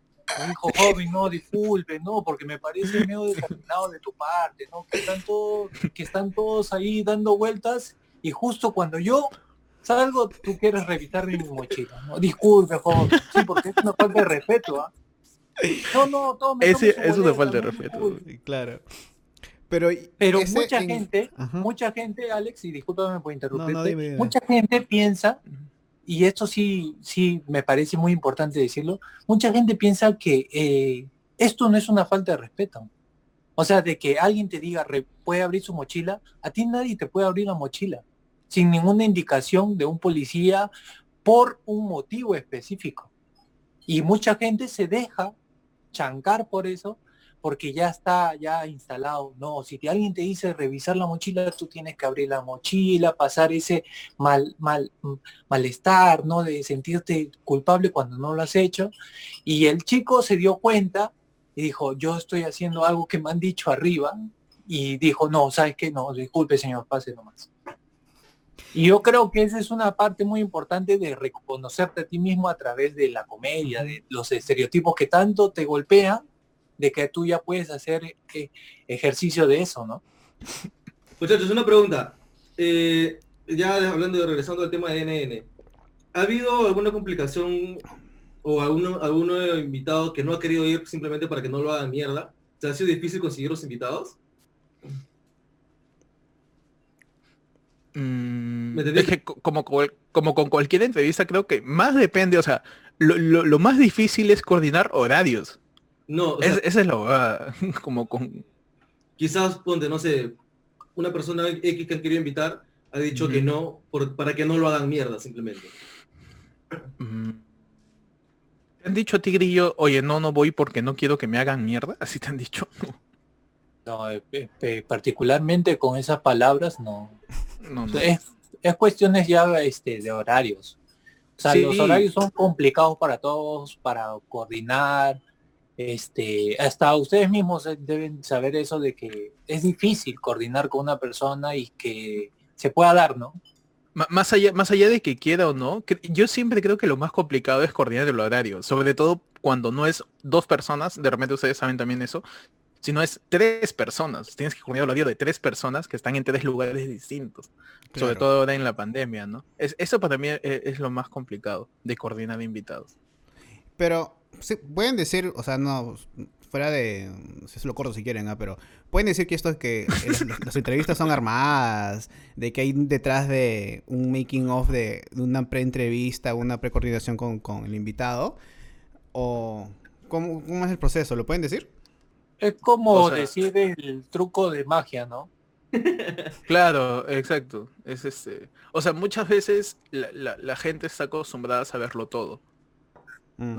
Speaker 4: hijo joven, no, disculpe, no, porque me parece medio determinado de tu parte, ¿no? Que están todos, que están todos ahí dando vueltas y justo cuando yo salgo, tú quieres revisar mi mochila, ¿no? Disculpe, joven, sí, porque es una falta de respeto, ¿ah?
Speaker 2: No, no, todo me Ese, Es una falta de respeto.
Speaker 1: Claro. Pero,
Speaker 4: Pero mucha gente, mucha gente, Alex, y discúlpame por interrumpirte, mucha gente piensa y esto sí, sí me parece muy importante decirlo, mucha gente piensa que eh, esto no es una falta de respeto. O sea, de que alguien te diga, puede abrir su mochila, a ti nadie te puede abrir la mochila, sin ninguna indicación de un policía por un motivo específico. Y mucha gente se deja chancar por eso porque ya está ya instalado. No, si alguien te dice revisar la mochila, tú tienes que abrir la mochila, pasar ese mal, mal, mm, malestar, ¿no? De sentirte culpable cuando no lo has hecho. Y el chico se dio cuenta y dijo, yo estoy haciendo algo que me han dicho arriba. Y dijo, no, ¿sabes qué? No, disculpe, señor, pase nomás. Y yo creo que esa es una parte muy importante de reconocerte a ti mismo a través de la comedia, de los estereotipos que tanto te golpean de que tú ya puedes hacer eh, ejercicio de eso, ¿no?
Speaker 3: Muchachos, una pregunta. Eh, ya hablando de regresando al tema de NN, ¿ha habido alguna complicación o alguno, alguno invitado que no ha querido ir simplemente para que no lo hagan mierda? ¿Se ha sido difícil conseguir los invitados?
Speaker 2: Mm, es que como, como con cualquier entrevista creo que más depende, o sea, lo más difícil es coordinar horarios. No, esa es la como con...
Speaker 3: Quizás, ponte, no sé, una persona X que han querido invitar ha dicho que no, para que no lo hagan mierda, simplemente.
Speaker 2: ¿Te han dicho a ti, Grillo, oye, no, no voy porque no quiero que me hagan mierda? ¿Así te han dicho?
Speaker 4: No, eh, eh, particularmente con esas palabras, no. no, Es, es, cuestiones ya este, de horarios. O sea, los horarios son complicados para todos, para coordinar, este, hasta ustedes mismos deben saber eso de que es difícil coordinar con una persona y que se pueda dar, ¿no?
Speaker 2: más allá, más allá de que quiera o no, yo siempre creo que lo más complicado es coordinar el horario, sobre todo cuando no es dos personas, de repente ustedes saben también eso, sino es tres personas. Tienes que coordinar el horario de tres personas que están en tres lugares distintos, sobre todo ahora en la pandemia, ¿no? Es, eso para mí es, es lo más complicado de coordinar invitados.
Speaker 1: Pero pueden decir, o sea, no, fuera de, se lo corto si quieren, ¿ah? pero pueden decir que esto es que las entrevistas son armadas, de que hay detrás de un making of de, una pre-entrevista, una pre-coordinación con, el invitado, o ¿cómo, es el proceso? ¿Lo pueden decir?
Speaker 4: Es como decir el truco de magia, ¿no?
Speaker 2: claro, exacto. Es este. O sea, muchas veces la, la, gente está acostumbrada a saberlo todo. Mm.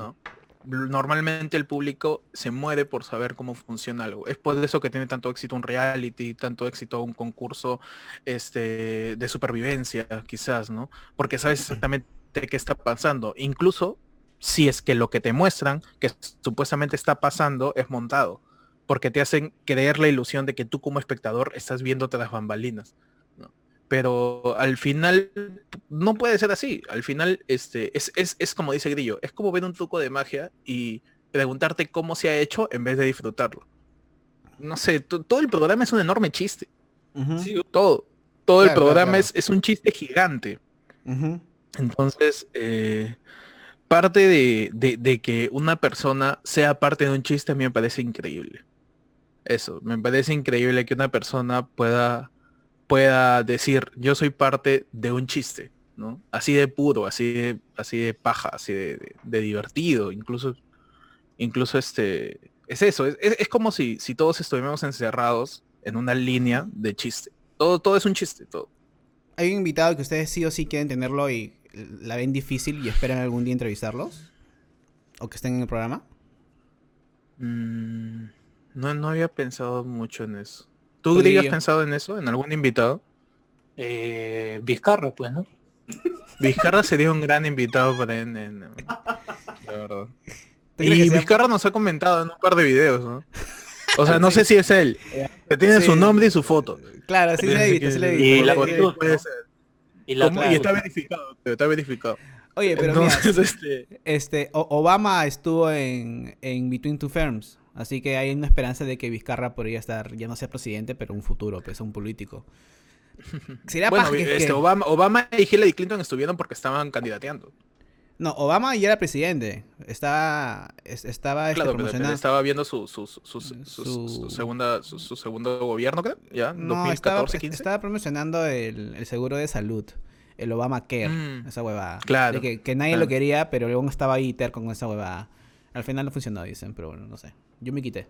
Speaker 2: ¿No? normalmente el público se muere por saber cómo funciona algo. Es por eso que tiene tanto éxito un reality, tanto éxito un concurso este, de supervivencia, quizás, ¿no? Porque sabes exactamente qué está pasando. Incluso si es que lo que te muestran, que supuestamente está pasando, es montado. Porque te hacen creer la ilusión de que tú como espectador estás viéndote las bambalinas pero al final no puede ser así. Al final este, es, es, es, como dice Grillo, es como ver un truco de magia y preguntarte cómo se ha hecho en vez de disfrutarlo. No sé, todo el programa es un enorme chiste. todo. Todo el programa Es, es, un chiste gigante. Entonces, eh, parte de, de, de, que una persona sea parte de un chiste a mí me parece increíble. Eso, me parece increíble que una persona pueda pueda decir, yo soy parte de un chiste, ¿no? Así de puro, así de, así de paja, así de, divertido, incluso, incluso este, es eso, es, como si, si todos estuviéramos encerrados en una línea de chiste. Todo, todo es un chiste, todo.
Speaker 1: ¿Hay un invitado que ustedes sí o sí quieren tenerlo y la ven difícil y esperan algún día entrevistarlos? ¿O que estén en el programa?
Speaker 2: Mm, no, no había pensado mucho en eso. ¿Tú, has pensado en eso? ¿En algún invitado?
Speaker 4: Eh, Vizcarra, pues, ¿no?
Speaker 2: Vizcarra sería un gran invitado para en, en, verdad. Y Vizcarra nos ha comentado en un par de videos, ¿no? O sea, no sé si es él. Que tiene su nombre y su foto.
Speaker 1: Claro, sí le he visto, sí le he
Speaker 2: visto. Y, la puede ser. Y, la y, está verificado, está verificado.
Speaker 1: Oye, pero Entonces, mira, este... este Obama estuvo en, en Between Two Firms. Así que hay una esperanza de que Vizcarra podría estar, ya no sea presidente, pero un futuro, pues un político.
Speaker 2: Sería bueno, este, Obama, Obama y Hillary Clinton estuvieron porque estaban candidateando.
Speaker 1: No, Obama ya era presidente. Estaba, estaba
Speaker 2: este, claro, estaba viendo su, su, su, segunda, su, segundo gobierno, creo. Ya, no, 2014,
Speaker 1: estaba, estaba promocionando el, seguro de salud. El Obama Care, mm. esa huevada.
Speaker 2: Claro.
Speaker 1: que, nadie lo quería, pero luego estaba ahí terco con esa huevada. Al final no funcionó, dicen, pero bueno, no sé. Yo me quité.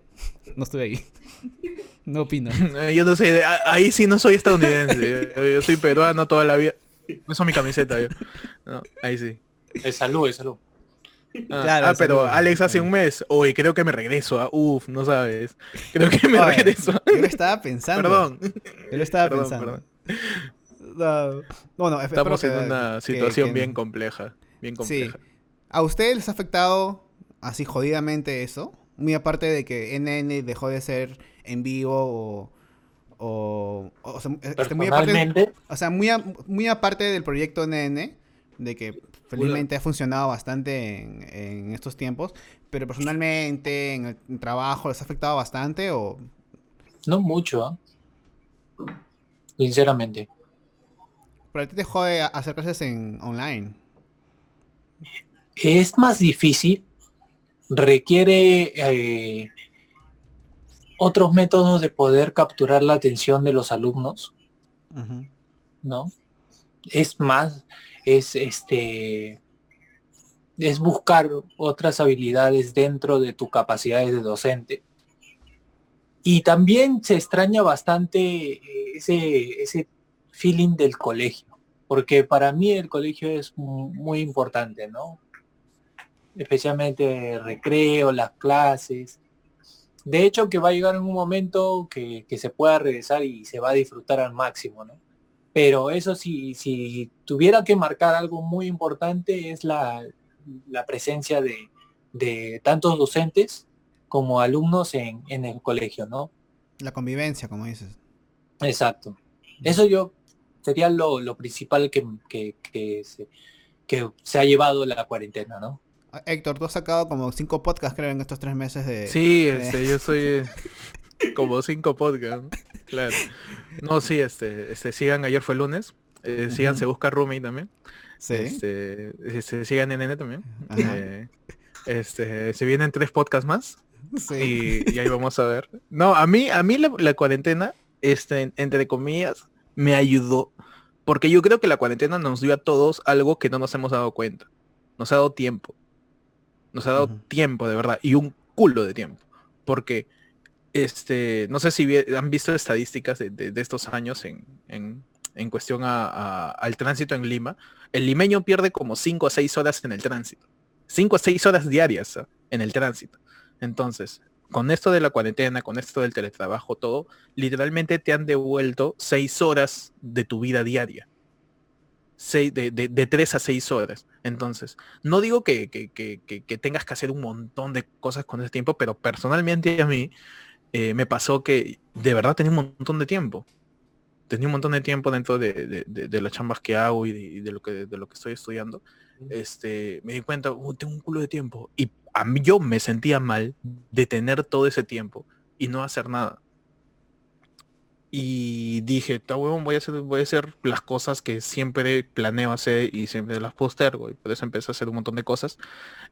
Speaker 1: No estoy ahí. No opino.
Speaker 2: Yo no sé, ahí sí no soy estadounidense. Yo soy peruano toda la vida. Eso es mi camiseta, yo. ahí sí.
Speaker 4: Es salud, es salud.
Speaker 2: Ah, ah pero Alex hace un mes. Hoy creo que me regreso. Ah, uf, no sabes. Creo que me regreso.
Speaker 1: Yo lo estaba pensando.
Speaker 2: Perdón.
Speaker 1: Yo lo estaba pensando.
Speaker 2: No, Estamos en una situación bien compleja. Bien compleja. Sí.
Speaker 1: ¿A ustedes les ha afectado así jodidamente eso? Muy aparte de que NN dejó de ser en vivo o... o, sea, este, muy aparte, o sea, muy, muy aparte del proyecto NN, de que felizmente ha funcionado bastante en, estos tiempos, pero personalmente en el trabajo les ha afectado bastante o...
Speaker 4: No mucho, ¿eh? sinceramente.
Speaker 1: Pero a ti te jode hacer clases en online.
Speaker 4: Es más difícil, requiere eh, otros métodos de poder capturar la atención de los alumnos, ¿no? Es más, es este, es buscar otras habilidades dentro de tus capacidades de docente. Y también se extraña bastante eh, ese, ese feeling del colegio, porque para mí el colegio es muy importante, ¿no? Especialmente recreo, las clases. De hecho, que va a llegar en un momento que, que se pueda regresar y se va a disfrutar al máximo, ¿no? Pero eso sí, si tuviera que marcar algo muy importante es la, presencia de, tantos docentes como alumnos en, el colegio, ¿no?
Speaker 1: La convivencia, como dices.
Speaker 4: Exacto. Eso yo sería lo, principal que, que, se, que se ha llevado la cuarentena, ¿no?
Speaker 1: Héctor, tú has sacado como cinco podcasts, creo, en estos tres meses de...
Speaker 2: Sí, este, yo soy como cinco podcasts, claro. No, sí, este, este, sigan, ayer fue lunes, eh, sigan, se busca Rumi también. Sí. Este, este sigan NN también. Eh, este, se vienen tres podcasts más. Sí. Y, ahí vamos a ver. No, a mí, a mí la, cuarentena, este, entre comillas, me ayudó. Porque yo creo que la cuarentena nos dio a todos algo que no nos hemos dado cuenta. Nos ha dado tiempo. Nos ha dado tiempo, de verdad. Y un culo de tiempo. Porque este, no sé si han visto estadísticas de, estos años en, cuestión al tránsito en Lima. El limeño pierde como 5 a 6 horas en el tránsito. 5 a 6 horas diarias ¿ah? en el tránsito. Entonces, con esto de la cuarentena, con esto del teletrabajo, todo, literalmente te han devuelto 6 horas de tu vida diaria. De, de, 3 a 6 horas. Entonces, no digo que, que, tengas que hacer un montón de cosas con ese tiempo, pero personalmente a mí eh, me pasó que de verdad tenía un montón de tiempo. Tenía un montón de tiempo dentro de, las chambas que hago y, de, lo que, de lo que estoy estudiando. Este, me di cuenta, uh, tengo un culo de tiempo. Y a mí yo me sentía mal de tener todo ese tiempo y no hacer nada. Y dije, está huevón, voy a hacer, voy a hacer las cosas que siempre planeo hacer y siempre las postergo. Y por eso empecé a hacer un montón de cosas.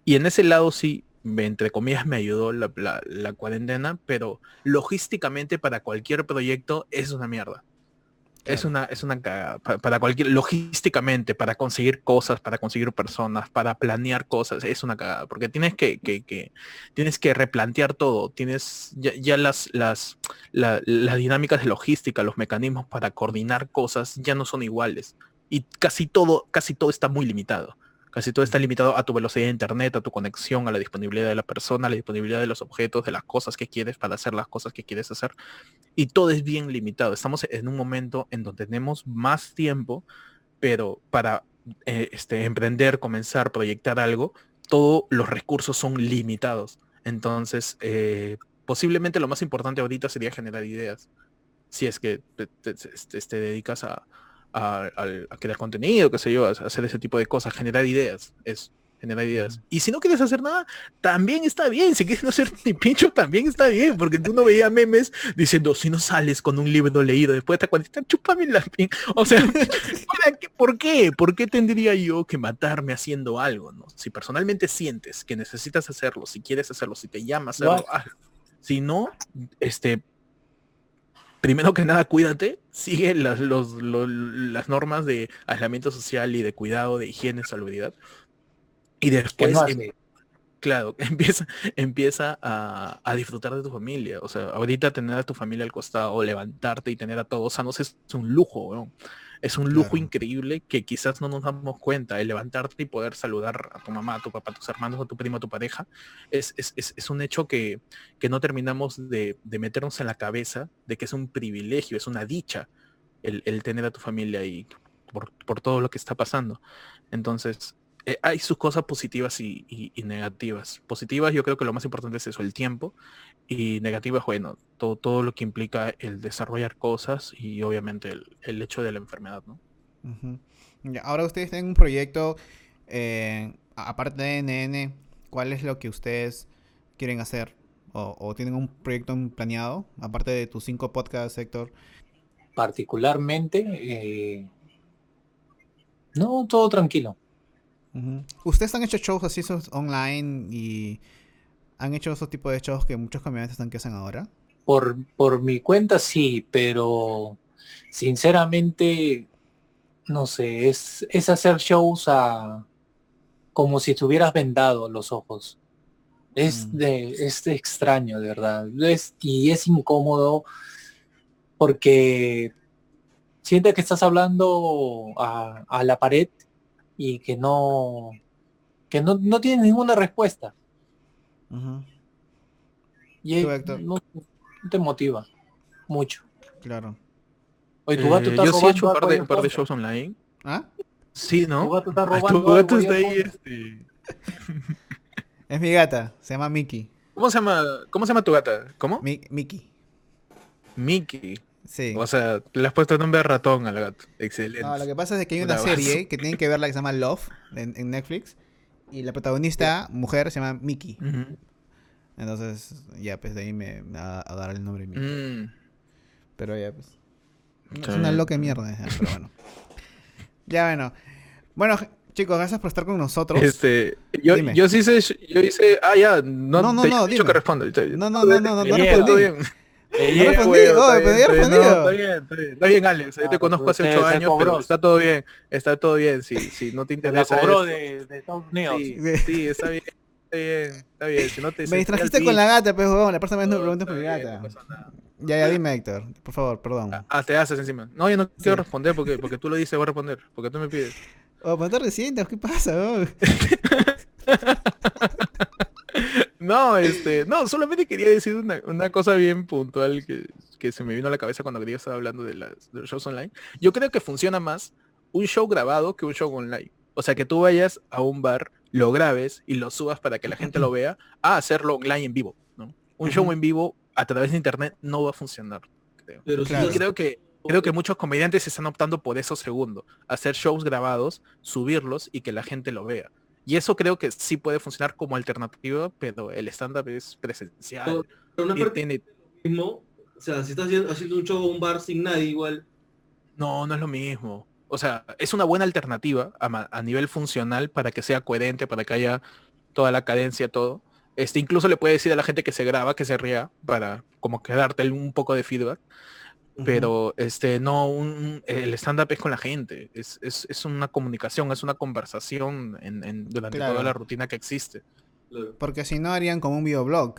Speaker 2: Y en ese lado sí entre comillas, me ayudó la, cuarentena, pero logísticamente para cualquier proyecto es una mierda. Es una, es una Para, cualquier, logísticamente, para conseguir cosas, para conseguir personas, para planear cosas, es una cagada. Porque tienes que, que, tienes que replantear todo. Tienes ya, las, las, las dinámicas de logística, los mecanismos para coordinar cosas ya no son iguales. Y casi todo, casi todo está muy limitado. Casi todo está limitado a tu velocidad de internet, a tu conexión, a la disponibilidad de la persona, a la disponibilidad de los objetos, de las cosas que quieres para hacer las cosas que quieres hacer. Y todo es bien limitado. Estamos en un momento en donde tenemos más tiempo, pero para eh, este, emprender, comenzar, proyectar algo, todos los recursos son limitados. Entonces, eh, posiblemente lo más importante ahorita sería generar ideas. Si es que te dedicas a, a, crear contenido, qué sé yo, a hacer ese tipo de cosas, generar ideas, es generar ideas. Y si no quieres hacer nada, también está bien. Si quieres no hacer ni pincho, también está bien. Porque tú no veías memes diciendo, si no sales con un libro leído después de esta cuarentena, chupame la pin. O sea, ¿por qué? ¿Por qué tendría yo que matarme haciendo algo? ¿no? Si personalmente sientes que necesitas hacerlo, si quieres hacerlo, si te llamas a hacerlo, Si no, este, primero que nada, cuídate, sigue las, las normas de aislamiento social y de cuidado, de higiene, salubridad. Y después, em, claro, empieza, empieza a, disfrutar de tu familia. O sea, ahorita tener a tu familia al costado, o levantarte y tener a todos sanos es, un lujo, Es un lujo increíble que quizás no nos damos cuenta. El levantarte y poder saludar a tu mamá, a tu papá, a tus hermanos, a tu primo, a tu pareja, es, es, un hecho que, que no terminamos de, meternos en la cabeza de que es un privilegio, es una dicha el, el tener a tu familia y por, por todo lo que está pasando. Entonces, eh, hay sus cosas positivas y, negativas. Positivas yo creo que lo más importante es eso, el tiempo. Y negativas, bueno, todo, todo lo que implica el desarrollar cosas y obviamente el, hecho de la enfermedad, ¿no?
Speaker 1: ahora ustedes tienen un proyecto, eh, aparte de NN, ¿cuál es lo que ustedes quieren hacer? O, tienen un proyecto planeado, aparte de tus cinco podcasts, sector
Speaker 4: Particularmente, eh, no, todo tranquilo.
Speaker 1: ¿Ustedes han hecho shows así online y han hecho esos tipos de shows que muchos comediantes están que hacen ahora?
Speaker 4: Por, por mi cuenta sí, pero sinceramente, no sé, es, es hacer shows a como si estuvieras vendado los ojos. Es, mm. de, es extraño, de verdad. Es, y es incómodo porque sientes que estás hablando a, a la pared y que no que no, no tiene ninguna respuesta. Y no, te motiva mucho.
Speaker 1: Claro.
Speaker 2: Oye, tu gato eh, yo sí he hecho un par de, par de shows online. ¿Ah? Sí, ¿no? Tu gato está robando. tu gato está
Speaker 1: ahí, este... es mi gata, se llama Mickey.
Speaker 2: ¿Cómo se llama, cómo se llama tu gata? ¿Cómo?
Speaker 1: Mickey.
Speaker 2: Mickey. Sí. O sea, le has puesto el nombre de ratón al gato. Excelente.
Speaker 1: No, lo que pasa es que hay una serie que tienen que verla que se llama Love en, Netflix. Y la protagonista, mujer, se llama Mickey. Entonces, ya, pues de ahí me, va a, dar el nombre Mickey. Mm. Pero ya, pues. Es una loca mierda, pero bueno. ya, bueno. Bueno, chicos, gracias por estar con nosotros.
Speaker 2: Este, yo, yo sí hice, yo hice, ah, ya, no, no, no, te no, dicho que responda. No, no, no, no, no, no, no, eh, respondido, está, bien, está bien, está bien, Alex. Yo te conozco hace ocho años, pero está todo bien, está todo bien. Si, si no te interesa.
Speaker 4: La cobró de, de, Estados Unidos.
Speaker 2: Sí, sí, está bien. Está bien, está bien. Si no te,
Speaker 1: me distrajiste con la gata, pues, huevón. La próxima vez no me preguntes por mi gata. Ya, ya, dime, Héctor. Por favor, perdón.
Speaker 2: Ah, ah te haces encima. No, yo no quiero responder porque, porque tú lo dices, voy a responder. Porque tú me pides.
Speaker 1: Oh, pues te recientes, ¿qué pasa,
Speaker 2: No, este, no, solamente quería decir una, cosa bien puntual que, se me vino a la cabeza cuando estaba hablando de, las, los shows online. Yo creo que funciona más un show grabado que un show online. O sea, que tú vayas a un bar, lo grabes y lo subas para que la gente lo vea, a hacerlo online en vivo. ¿no? Un show en vivo a través de internet no va a funcionar. Creo. Pero creo que creo que muchos comediantes están optando por eso segundo, hacer shows grabados, subirlos y que la gente lo vea. Y eso creo que sí puede funcionar como alternativa, pero el stand-up es presencial. Pero,
Speaker 3: no tiene... mismo. O sea, si estás haciendo un show un bar sin nadie igual.
Speaker 2: No, no es lo mismo. O sea, es una buena alternativa a, nivel funcional para que sea coherente, para que haya toda la cadencia, todo. Este, incluso le puede decir a la gente que se graba, que se ría, para como que darte un poco de feedback pero este no un, el stand up es con la gente es, es, es, una comunicación es una conversación en, en durante toda la rutina que existe.
Speaker 1: Porque si no harían como un videoblog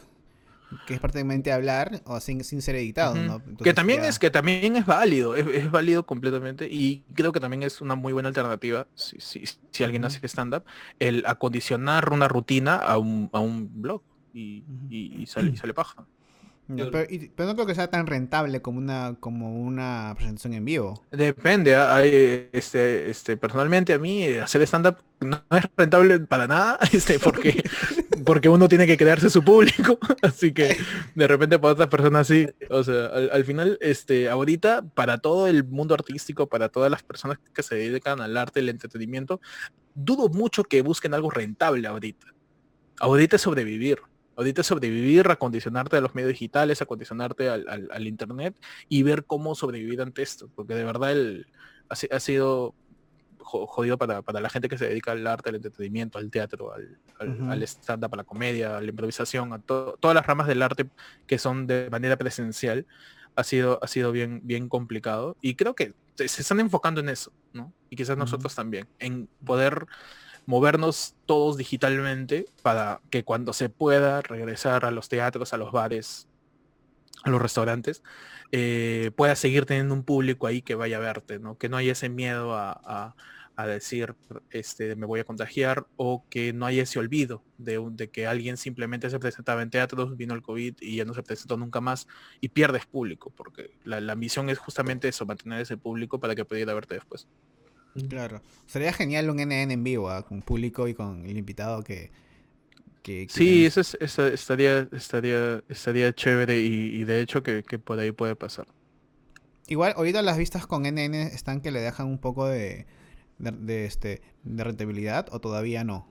Speaker 1: que es prácticamente hablar o sin, sin ser editado
Speaker 2: que también es que también es válido es, válido completamente y creo que también es una muy buena alternativa si, si, si alguien hace stand up el acondicionar una rutina a un, a un blog y, y, sale, y sale paja
Speaker 1: pero, no creo que sea tan rentable como una como una presentación en vivo.
Speaker 2: Depende, ¿ah? hay, este, este, personalmente a mí hacer stand-up no es rentable para nada, este, porque, porque uno tiene que crearse su público, así que de repente para otras personas sí. O sea, al, final, este, ahorita, para todo el mundo artístico, para todas las personas que se dedican al arte, el entretenimiento, dudo mucho que busquen algo rentable ahorita. Ahorita es sobrevivir Ahorita sobrevivir, acondicionarte a los medios digitales, acondicionarte al, al, internet y ver cómo sobrevivir ante esto. Porque de verdad el, ha, sido jodido para, la gente que se dedica al arte, al entretenimiento, al teatro, al, al, stand-up, a la comedia, a la improvisación, a todas las ramas del arte que son de manera presencial, ha sido, ha sido bien, bien complicado. Y creo que se están enfocando en eso, ¿no? Y quizás nosotros también, en poder movernos todos digitalmente para que cuando se pueda regresar a los teatros, a los bares, a los restaurantes, eh, pueda seguir teniendo un público ahí que vaya a verte, ¿no? Que no haya ese miedo a, decir, este, me voy a contagiar, o que no haya ese olvido de, de, que alguien simplemente se presentaba en teatros, vino el COVID y ya no se presentó nunca más y pierdes público, porque la, la misión es justamente eso, mantener ese público para que pudiera verte después.
Speaker 1: Claro. Sería genial un NN en vivo, ¿ah? con público y con el invitado que...
Speaker 2: sí, eso, estaría, estaría, estaría chévere y, de hecho que, por ahí puede pasar.
Speaker 1: Igual, ahorita las vistas con NN están que le dejan un poco de, de, este, de rentabilidad o todavía no.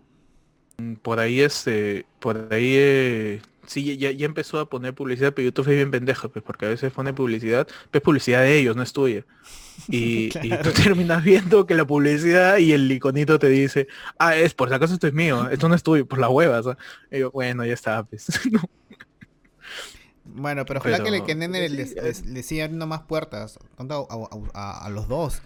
Speaker 2: Mm, por ahí este, por ahí eh, sí ya, ya, empezó a poner publicidad, pero YouTube es bien pendejo, pues porque a veces pone publicidad, pues publicidad de ellos, no es tuya. Y, tú terminas viendo que la publicidad y el iconito te dice, ah, es por si acaso esto es mío, esto no es tuyo, por la hueva. Y yo, bueno, ya está, pues.
Speaker 1: Bueno, pero ojalá que, le, que Nene le, le, siga abriendo más puertas a, a, los dos.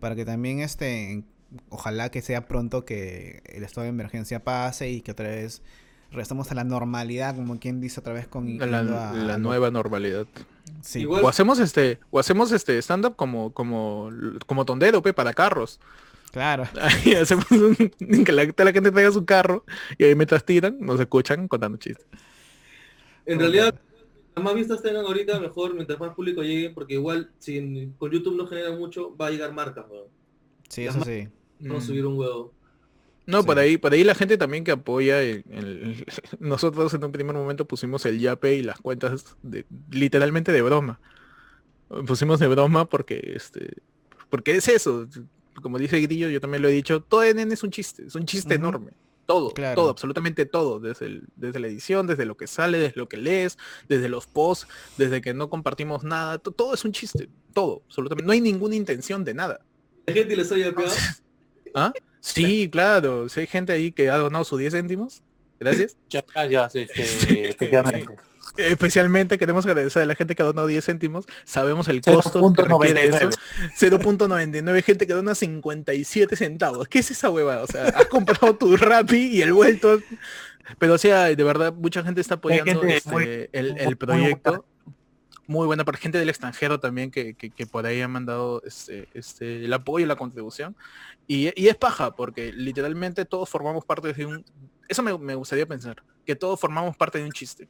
Speaker 1: Para que también este, ojalá que sea pronto que el estado de emergencia pase y que otra vez regresamos a la normalidad, como quien dice otra vez con
Speaker 2: la, la nueva normalidad. O hacemos este, o hacemos este stand up como, como, como tondero, pe, para carros.
Speaker 1: Claro.
Speaker 2: Ahí hacemos que la, la, gente traiga su carro y ahí mientras tiran, nos escuchan contando chistes.
Speaker 3: En realidad, más vistas tengan ahorita, mejor mientras más público llegue, porque igual si con YouTube no genera mucho, va a llegar marcas,
Speaker 1: Sí, eso sí.
Speaker 3: Vamos a subir un huevo.
Speaker 2: No, por ahí, por ahí la gente también que apoya, nosotros en un primer momento pusimos el Yape y las cuentas de, literalmente de broma. Pusimos de broma porque este, porque es eso. Como dice Grillo, yo también lo he dicho, todo NN es un chiste, es un chiste enorme. Todo, todo, absolutamente todo, desde, desde la edición, desde lo que sale, desde lo que lees, desde los posts, desde que no compartimos nada, todo es un chiste, todo, absolutamente. No hay ninguna intención de nada.
Speaker 3: ¿La gente les haya
Speaker 2: ¿Ah? Sí, claro. Si hay gente ahí que ha donado sus 10 céntimos. Gracias.
Speaker 4: Ya, ya, sí, especialmente.
Speaker 2: Especialmente queremos agradecer a la gente que ha donado 10 céntimos. Sabemos el costo que requiere eso. 0.99 gente que dona 57 centavos. ¿Qué es esa hueva? O sea, has comprado tu Rappi y el vuelto. Pero o sea, de verdad, mucha gente está apoyando este, el, el, proyecto muy buena para gente del extranjero también que, que, por ahí ha mandado este, este, el apoyo y la contribución. Y, y, es paja, porque literalmente todos formamos parte de un... Eso me, me gustaría pensar, que todos formamos parte de un chiste.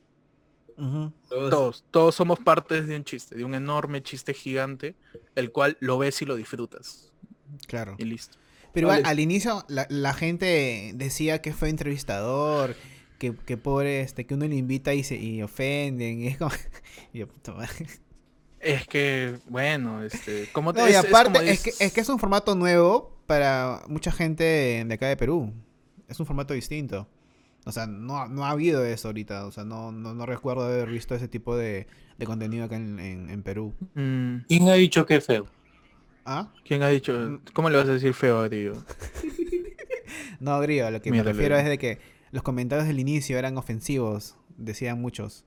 Speaker 2: Todos, todos somos parte de un chiste, de un enorme chiste gigante, el cual lo ves y lo disfrutas.
Speaker 1: Claro.
Speaker 2: Y listo.
Speaker 1: Pero al, inicio la, la, gente decía que fue entrevistador, que, que pobre, este, que uno le invita y se y ofenden, y es como...
Speaker 2: es que, bueno, este, como
Speaker 1: te no, y aparte, es, que, es que es un formato nuevo para mucha gente de acá de Perú. Es un formato distinto. O sea, no, no ha habido eso ahorita. O sea, no, no, no recuerdo haber visto ese tipo de, de contenido acá en, en, Perú.
Speaker 4: Mm. ¿Quién ha dicho que es feo?
Speaker 1: ¿Ah?
Speaker 2: ¿Quién ha dicho? ¿Cómo le vas a decir feo a Grillo?
Speaker 1: no, Grillo, lo que me refiero es de que los comentarios del inicio eran ofensivos, decían muchos.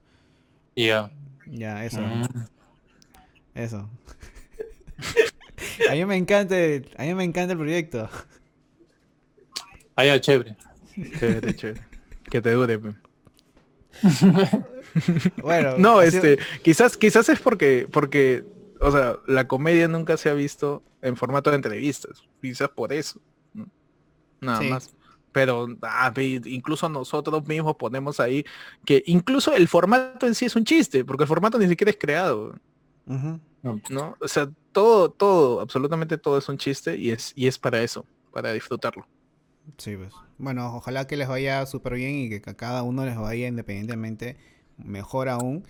Speaker 4: Ya.
Speaker 1: Ya, eso. Mm. Eso. a mí me encanta, a mí me encanta el proyecto.
Speaker 4: Ah, chévere.
Speaker 2: Chévere, chévere. Que te dure.
Speaker 1: bueno.
Speaker 2: No, este, quizás, quizás es porque, porque, o sea, la comedia nunca se ha visto en formato de entrevistas. Quizás por eso. Nada más pero ah, incluso nosotros mismos ponemos ahí que incluso el formato en sí es un chiste, porque el formato ni siquiera es creado. ¿No? O sea, todo, todo, absolutamente todo es un chiste y es, y es para eso, para disfrutarlo.
Speaker 1: Sí, pues. Bueno, ojalá que les vaya súper bien y que a cada uno les vaya independientemente mejor aún.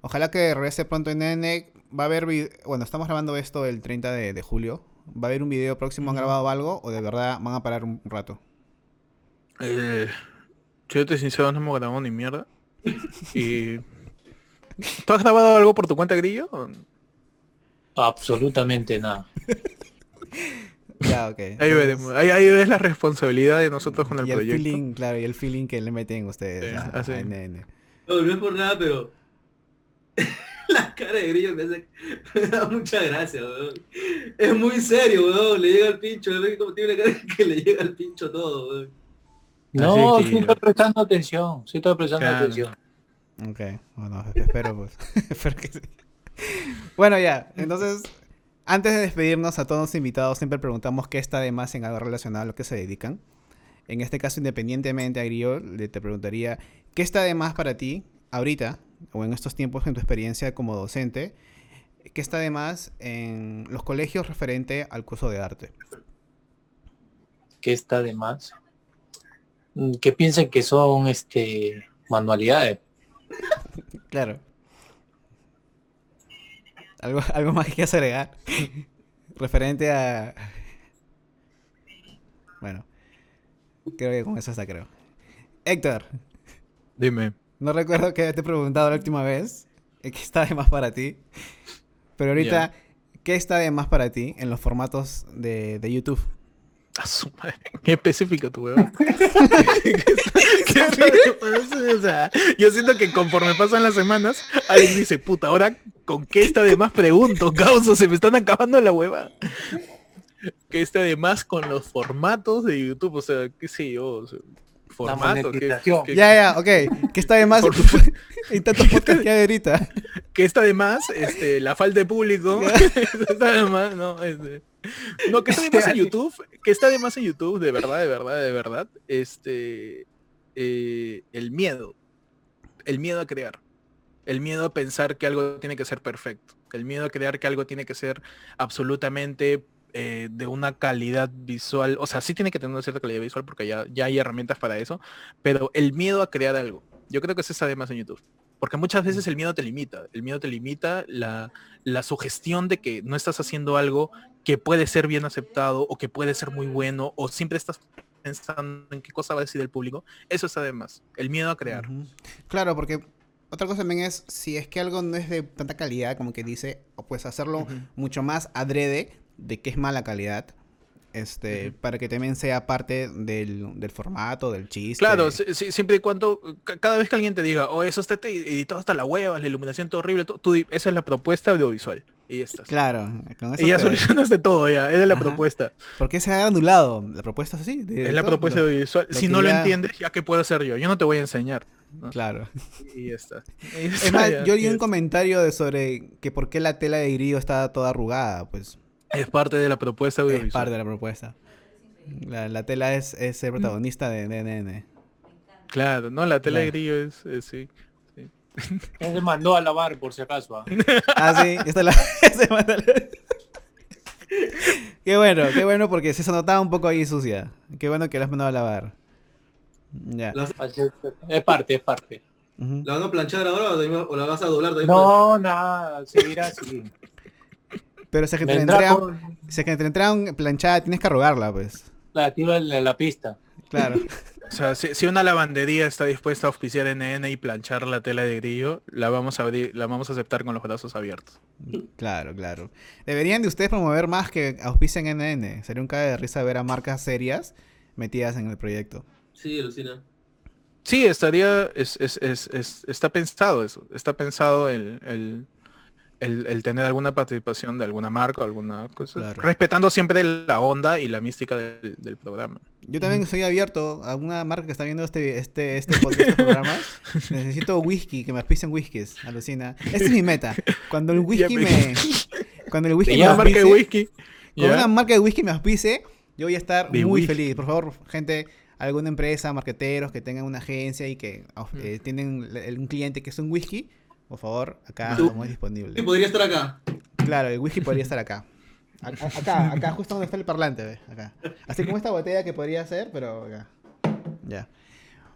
Speaker 1: Ojalá que regrese pronto en N. Va a haber, bueno, estamos grabando esto el 30 de, julio. ¿Va a haber un video próximo? ¿Han grabado algo o de verdad van a parar un rato?
Speaker 2: Eh, yo te sincero, no hemos grabado ni mierda. Y... ¿Tú has grabado algo por tu cuenta, Grillo?
Speaker 4: Absolutamente nada.
Speaker 1: ya, ok.
Speaker 2: Ahí, veremos. ahí, ahí, ves la responsabilidad de nosotros con el,
Speaker 1: y
Speaker 2: proyecto.
Speaker 1: El feeling, claro, y el feeling que le meten ustedes a,
Speaker 3: No, no es por nada, pero la cara de Grillo me, hace... me da mucha gracia, weón. Es muy serio, weón. Le llega al pincho, como tiene la cara que le llega al pincho todo, weón.
Speaker 4: No, sí estoy prestando atención, sí estoy prestando atención.
Speaker 1: Ok, bueno, espero pues. espero que sí. Bueno, ya, entonces, antes de despedirnos a todos los invitados, siempre preguntamos qué está de más en algo relacionado a lo que se dedican. En este caso, independientemente a Grillo, le te preguntaría, ¿qué está de más para ti ahorita, o en estos tiempos en tu experiencia como docente, qué está de más en los colegios referente al curso de arte?
Speaker 4: ¿Qué está de más? Mm, que piensen que son este manualidades.
Speaker 1: claro. ¿Algo, algo más que agregar? Referente a... Bueno. Creo que con eso está, creo. Héctor.
Speaker 2: Dime.
Speaker 1: No recuerdo que te he preguntado la última vez. ¿Qué está de más para ti? Pero ahorita, ¿qué está de más para ti en los formatos de, de YouTube?
Speaker 2: A su madre. Qué específico tu weón. yo siento que conforme pasan las semanas, alguien dice, puta, ahora con qué está de más pregunto, causa, se me están acabando la hueva. ¿Qué está de más con los formatos de YouTube? O sea, qué sé yo, formato.
Speaker 1: ya, ya, ok. ¿Qué está de más en tantos podcasts que hay ahorita?
Speaker 2: ¿Qué está de más? Este, la falta de público. está de más, no, este. No, que está de más en YouTube, que está de más en YouTube, de verdad, de verdad, de verdad, este, eh, el miedo, el miedo a crear, el miedo a pensar que algo tiene que ser perfecto, el miedo a crear que algo tiene que ser absolutamente eh, de una calidad visual, o sea, sí tiene que tener una cierta calidad visual porque ya, ya hay herramientas para eso, pero el miedo a crear algo, yo creo que eso está de más en YouTube. Porque muchas veces el miedo te limita. El miedo te limita la, la, sugestión de que no estás haciendo algo que puede ser bien aceptado o que puede ser muy bueno o siempre estás pensando en qué cosa va a decir el público, eso es además, el miedo a crear.
Speaker 1: Claro, porque otra cosa también es, si es que algo no es de tanta calidad como que dice, o pues hacerlo mucho más adrede de que es mala calidad, este, para que también sea parte del, formato, del chiste.
Speaker 2: Claro, siempre y cuando, cada vez que alguien te diga, oh, eso está editado hasta la hueva, la iluminación todo horrible, tú, esa es la propuesta audiovisual. Y estás.
Speaker 1: Claro,
Speaker 2: y ya solucionaste todo, ya, esa es la propuesta.
Speaker 1: ¿Por qué se ha anulado? La propuesta es así.
Speaker 2: es la propuesta audiovisual. si no lo entiendes, ya qué puedo hacer yo. Yo no te voy a enseñar.
Speaker 1: Claro.
Speaker 2: Y ya está.
Speaker 1: es más, yo di un comentario de sobre que por qué la tela de grillo está toda arrugada, pues.
Speaker 2: Es parte de la propuesta audiovisual.
Speaker 1: Es parte de la propuesta. La, tela es, es, el protagonista de NN.
Speaker 2: Claro, no, la tela de grillo es, sí.
Speaker 4: Él se mandó a lavar por si acaso.
Speaker 1: ¿ah? ah, sí, esta la... se mandó a qué bueno, qué bueno porque se notaba un poco ahí sucia. Qué bueno que la has mandado a lavar.
Speaker 4: Ya. Es parte, es parte.
Speaker 3: ¿La van a planchar ahora o la vas a doblar?
Speaker 4: No, nada, seguirá así.
Speaker 1: Pero si es que te entregan, si es que te entregan planchada, tienes que arrugarla, pues.
Speaker 4: La tiro en la pista.
Speaker 1: Claro.
Speaker 2: O sea, si, una lavandería está dispuesta a auspiciar NN y planchar la tela de grillo, la vamos a abrir, la vamos a aceptar con los brazos abiertos.
Speaker 1: Claro, claro. Deberían de ustedes promover más que auspicien NN. Sería un cae de risa ver a marcas serias metidas en el proyecto.
Speaker 3: Sí, Lucina.
Speaker 2: Sí, estaría, es, es, es, está pensado eso, está pensado el el, tener alguna participación de alguna marca o alguna cosa, respetando siempre la onda y la mística del, programa.
Speaker 1: Yo también soy abierto a alguna marca que está viendo este este este, este programa. Necesito whisky, que me auspicien whiskies, alucina. Esa es mi meta. Cuando el whisky me, cuando el whisky me
Speaker 2: marca de whisky.
Speaker 1: Cuando una marca de whisky me auspice, yo voy a estar muy feliz. Por favor, gente, alguna empresa, marqueteros que tengan una agencia y que eh, tienen un cliente que es un whisky, por favor, acá estamos disponibles.
Speaker 3: Y podría estar acá.
Speaker 1: Claro, el whisky podría estar acá. Acá, acá, justo donde está el parlante, ¿ves? Acá. Así como esta botella que podría ser, pero acá. Ya.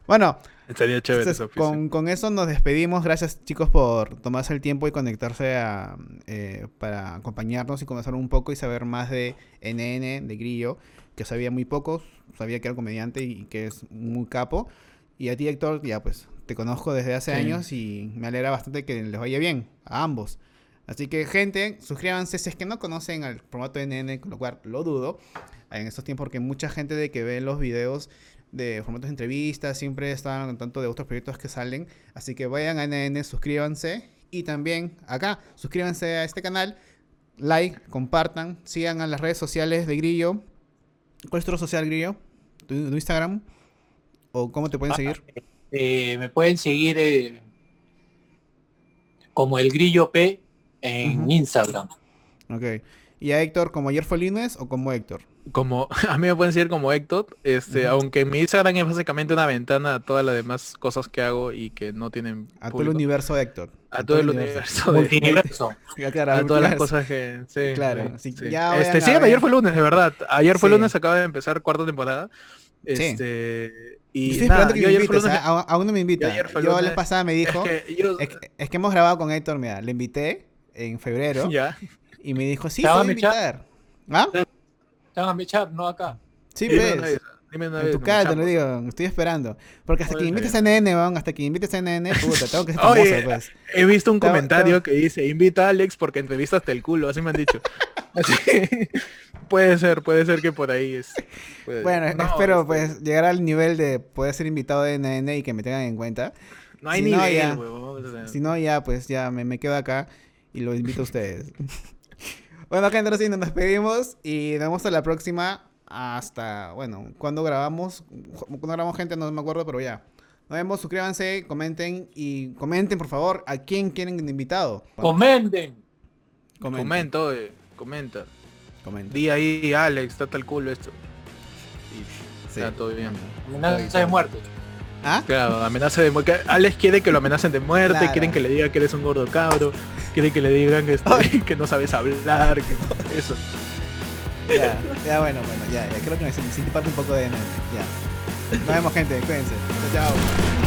Speaker 1: Bueno,
Speaker 2: Estaría chévere
Speaker 1: con, con, eso nos despedimos. Gracias chicos por tomarse el tiempo y conectarse a, eh, para acompañarnos y conversar un poco y saber más de NN, de Grillo, que sabía muy poco, sabía que era comediante y que es muy capo. Y a ti Héctor, ya pues te conozco desde hace años y me alegra bastante que les vaya bien a ambos. Así que, gente, suscríbanse si es que no conocen al formato de NN, con lo cual lo dudo en estos tiempos, porque mucha gente de que ve los videos de formatos de entrevistas siempre están en tanto de otros proyectos que salen. Así que vayan a NN, suscríbanse y también acá, suscríbanse a este canal, like, compartan, sigan a las redes sociales de Grillo. ¿Cuál es tu social, Grillo? ¿Tu, tu Instagram? ¿O cómo te pueden ah, seguir?
Speaker 4: Eh, me pueden seguir eh, como el Grillo P en Instagram.
Speaker 1: Ok. ¿Y a Héctor como ayer fue lunes o como Héctor?
Speaker 2: Como, a mí me pueden decir como Héctor, este, aunque mi Instagram es básicamente una ventana a todas las demás cosas que hago y que no tienen.
Speaker 1: A todo el universo Héctor.
Speaker 2: A, todo, el universo. universo. a todas las cosas que. Sí, claro. Sí, este, sí, ayer fue lunes, de verdad. Ayer fue lunes, acaba de empezar cuarta temporada. Este. Y
Speaker 1: Estoy esperando que me invites, ¿ah? aún no me invita. Yo, la pasada me dijo, es que, hemos grabado con Héctor, mira, le invité en febrero. Ya. Y me dijo, sí, te voy a invitar.
Speaker 4: ¿Ah? Te van a echar, no acá.
Speaker 1: Sí, ves. en tu cara te lo digo, estoy esperando. Porque hasta que invites a NN, hasta que invites a NN, puta, tengo que ser famoso, pues.
Speaker 2: He visto un comentario que dice, invita a Alex porque entrevistaste el culo, así me han dicho. puede ser, puede ser que por ahí es.
Speaker 1: Bueno, espero este pues llegar al nivel de poder ser invitado de NN y que me tengan en cuenta.
Speaker 2: No hay si nivel,
Speaker 1: no, Si no, ya, pues ya me, me quedo acá y lo invito a ustedes. Bueno, gente, ahora sí nos despedimos y nos vemos a la próxima. Hasta, bueno, cuando grabamos, cuando grabamos gente, no me acuerdo, pero ya. Nos vemos, suscríbanse, comenten y comenten, por favor, a quién quieren invitado.
Speaker 4: Comenten.
Speaker 2: Comento, eh, comenta. Comenta. Di ahí, Alex, está el culo esto. Y está todo bien.
Speaker 4: Amenaza de muerte.
Speaker 2: ¿Ah? Claro, amenaza de muerte. Alex quiere que lo amenacen de muerte, quieren que le diga que eres un gordo cabro quiere que le digan que, que no sabes hablar, que eso.
Speaker 1: Ya, ya bueno, bueno, ya, ya creo que me sentí parte un poco de ya. Nos vemos gente, cuídense. Chao.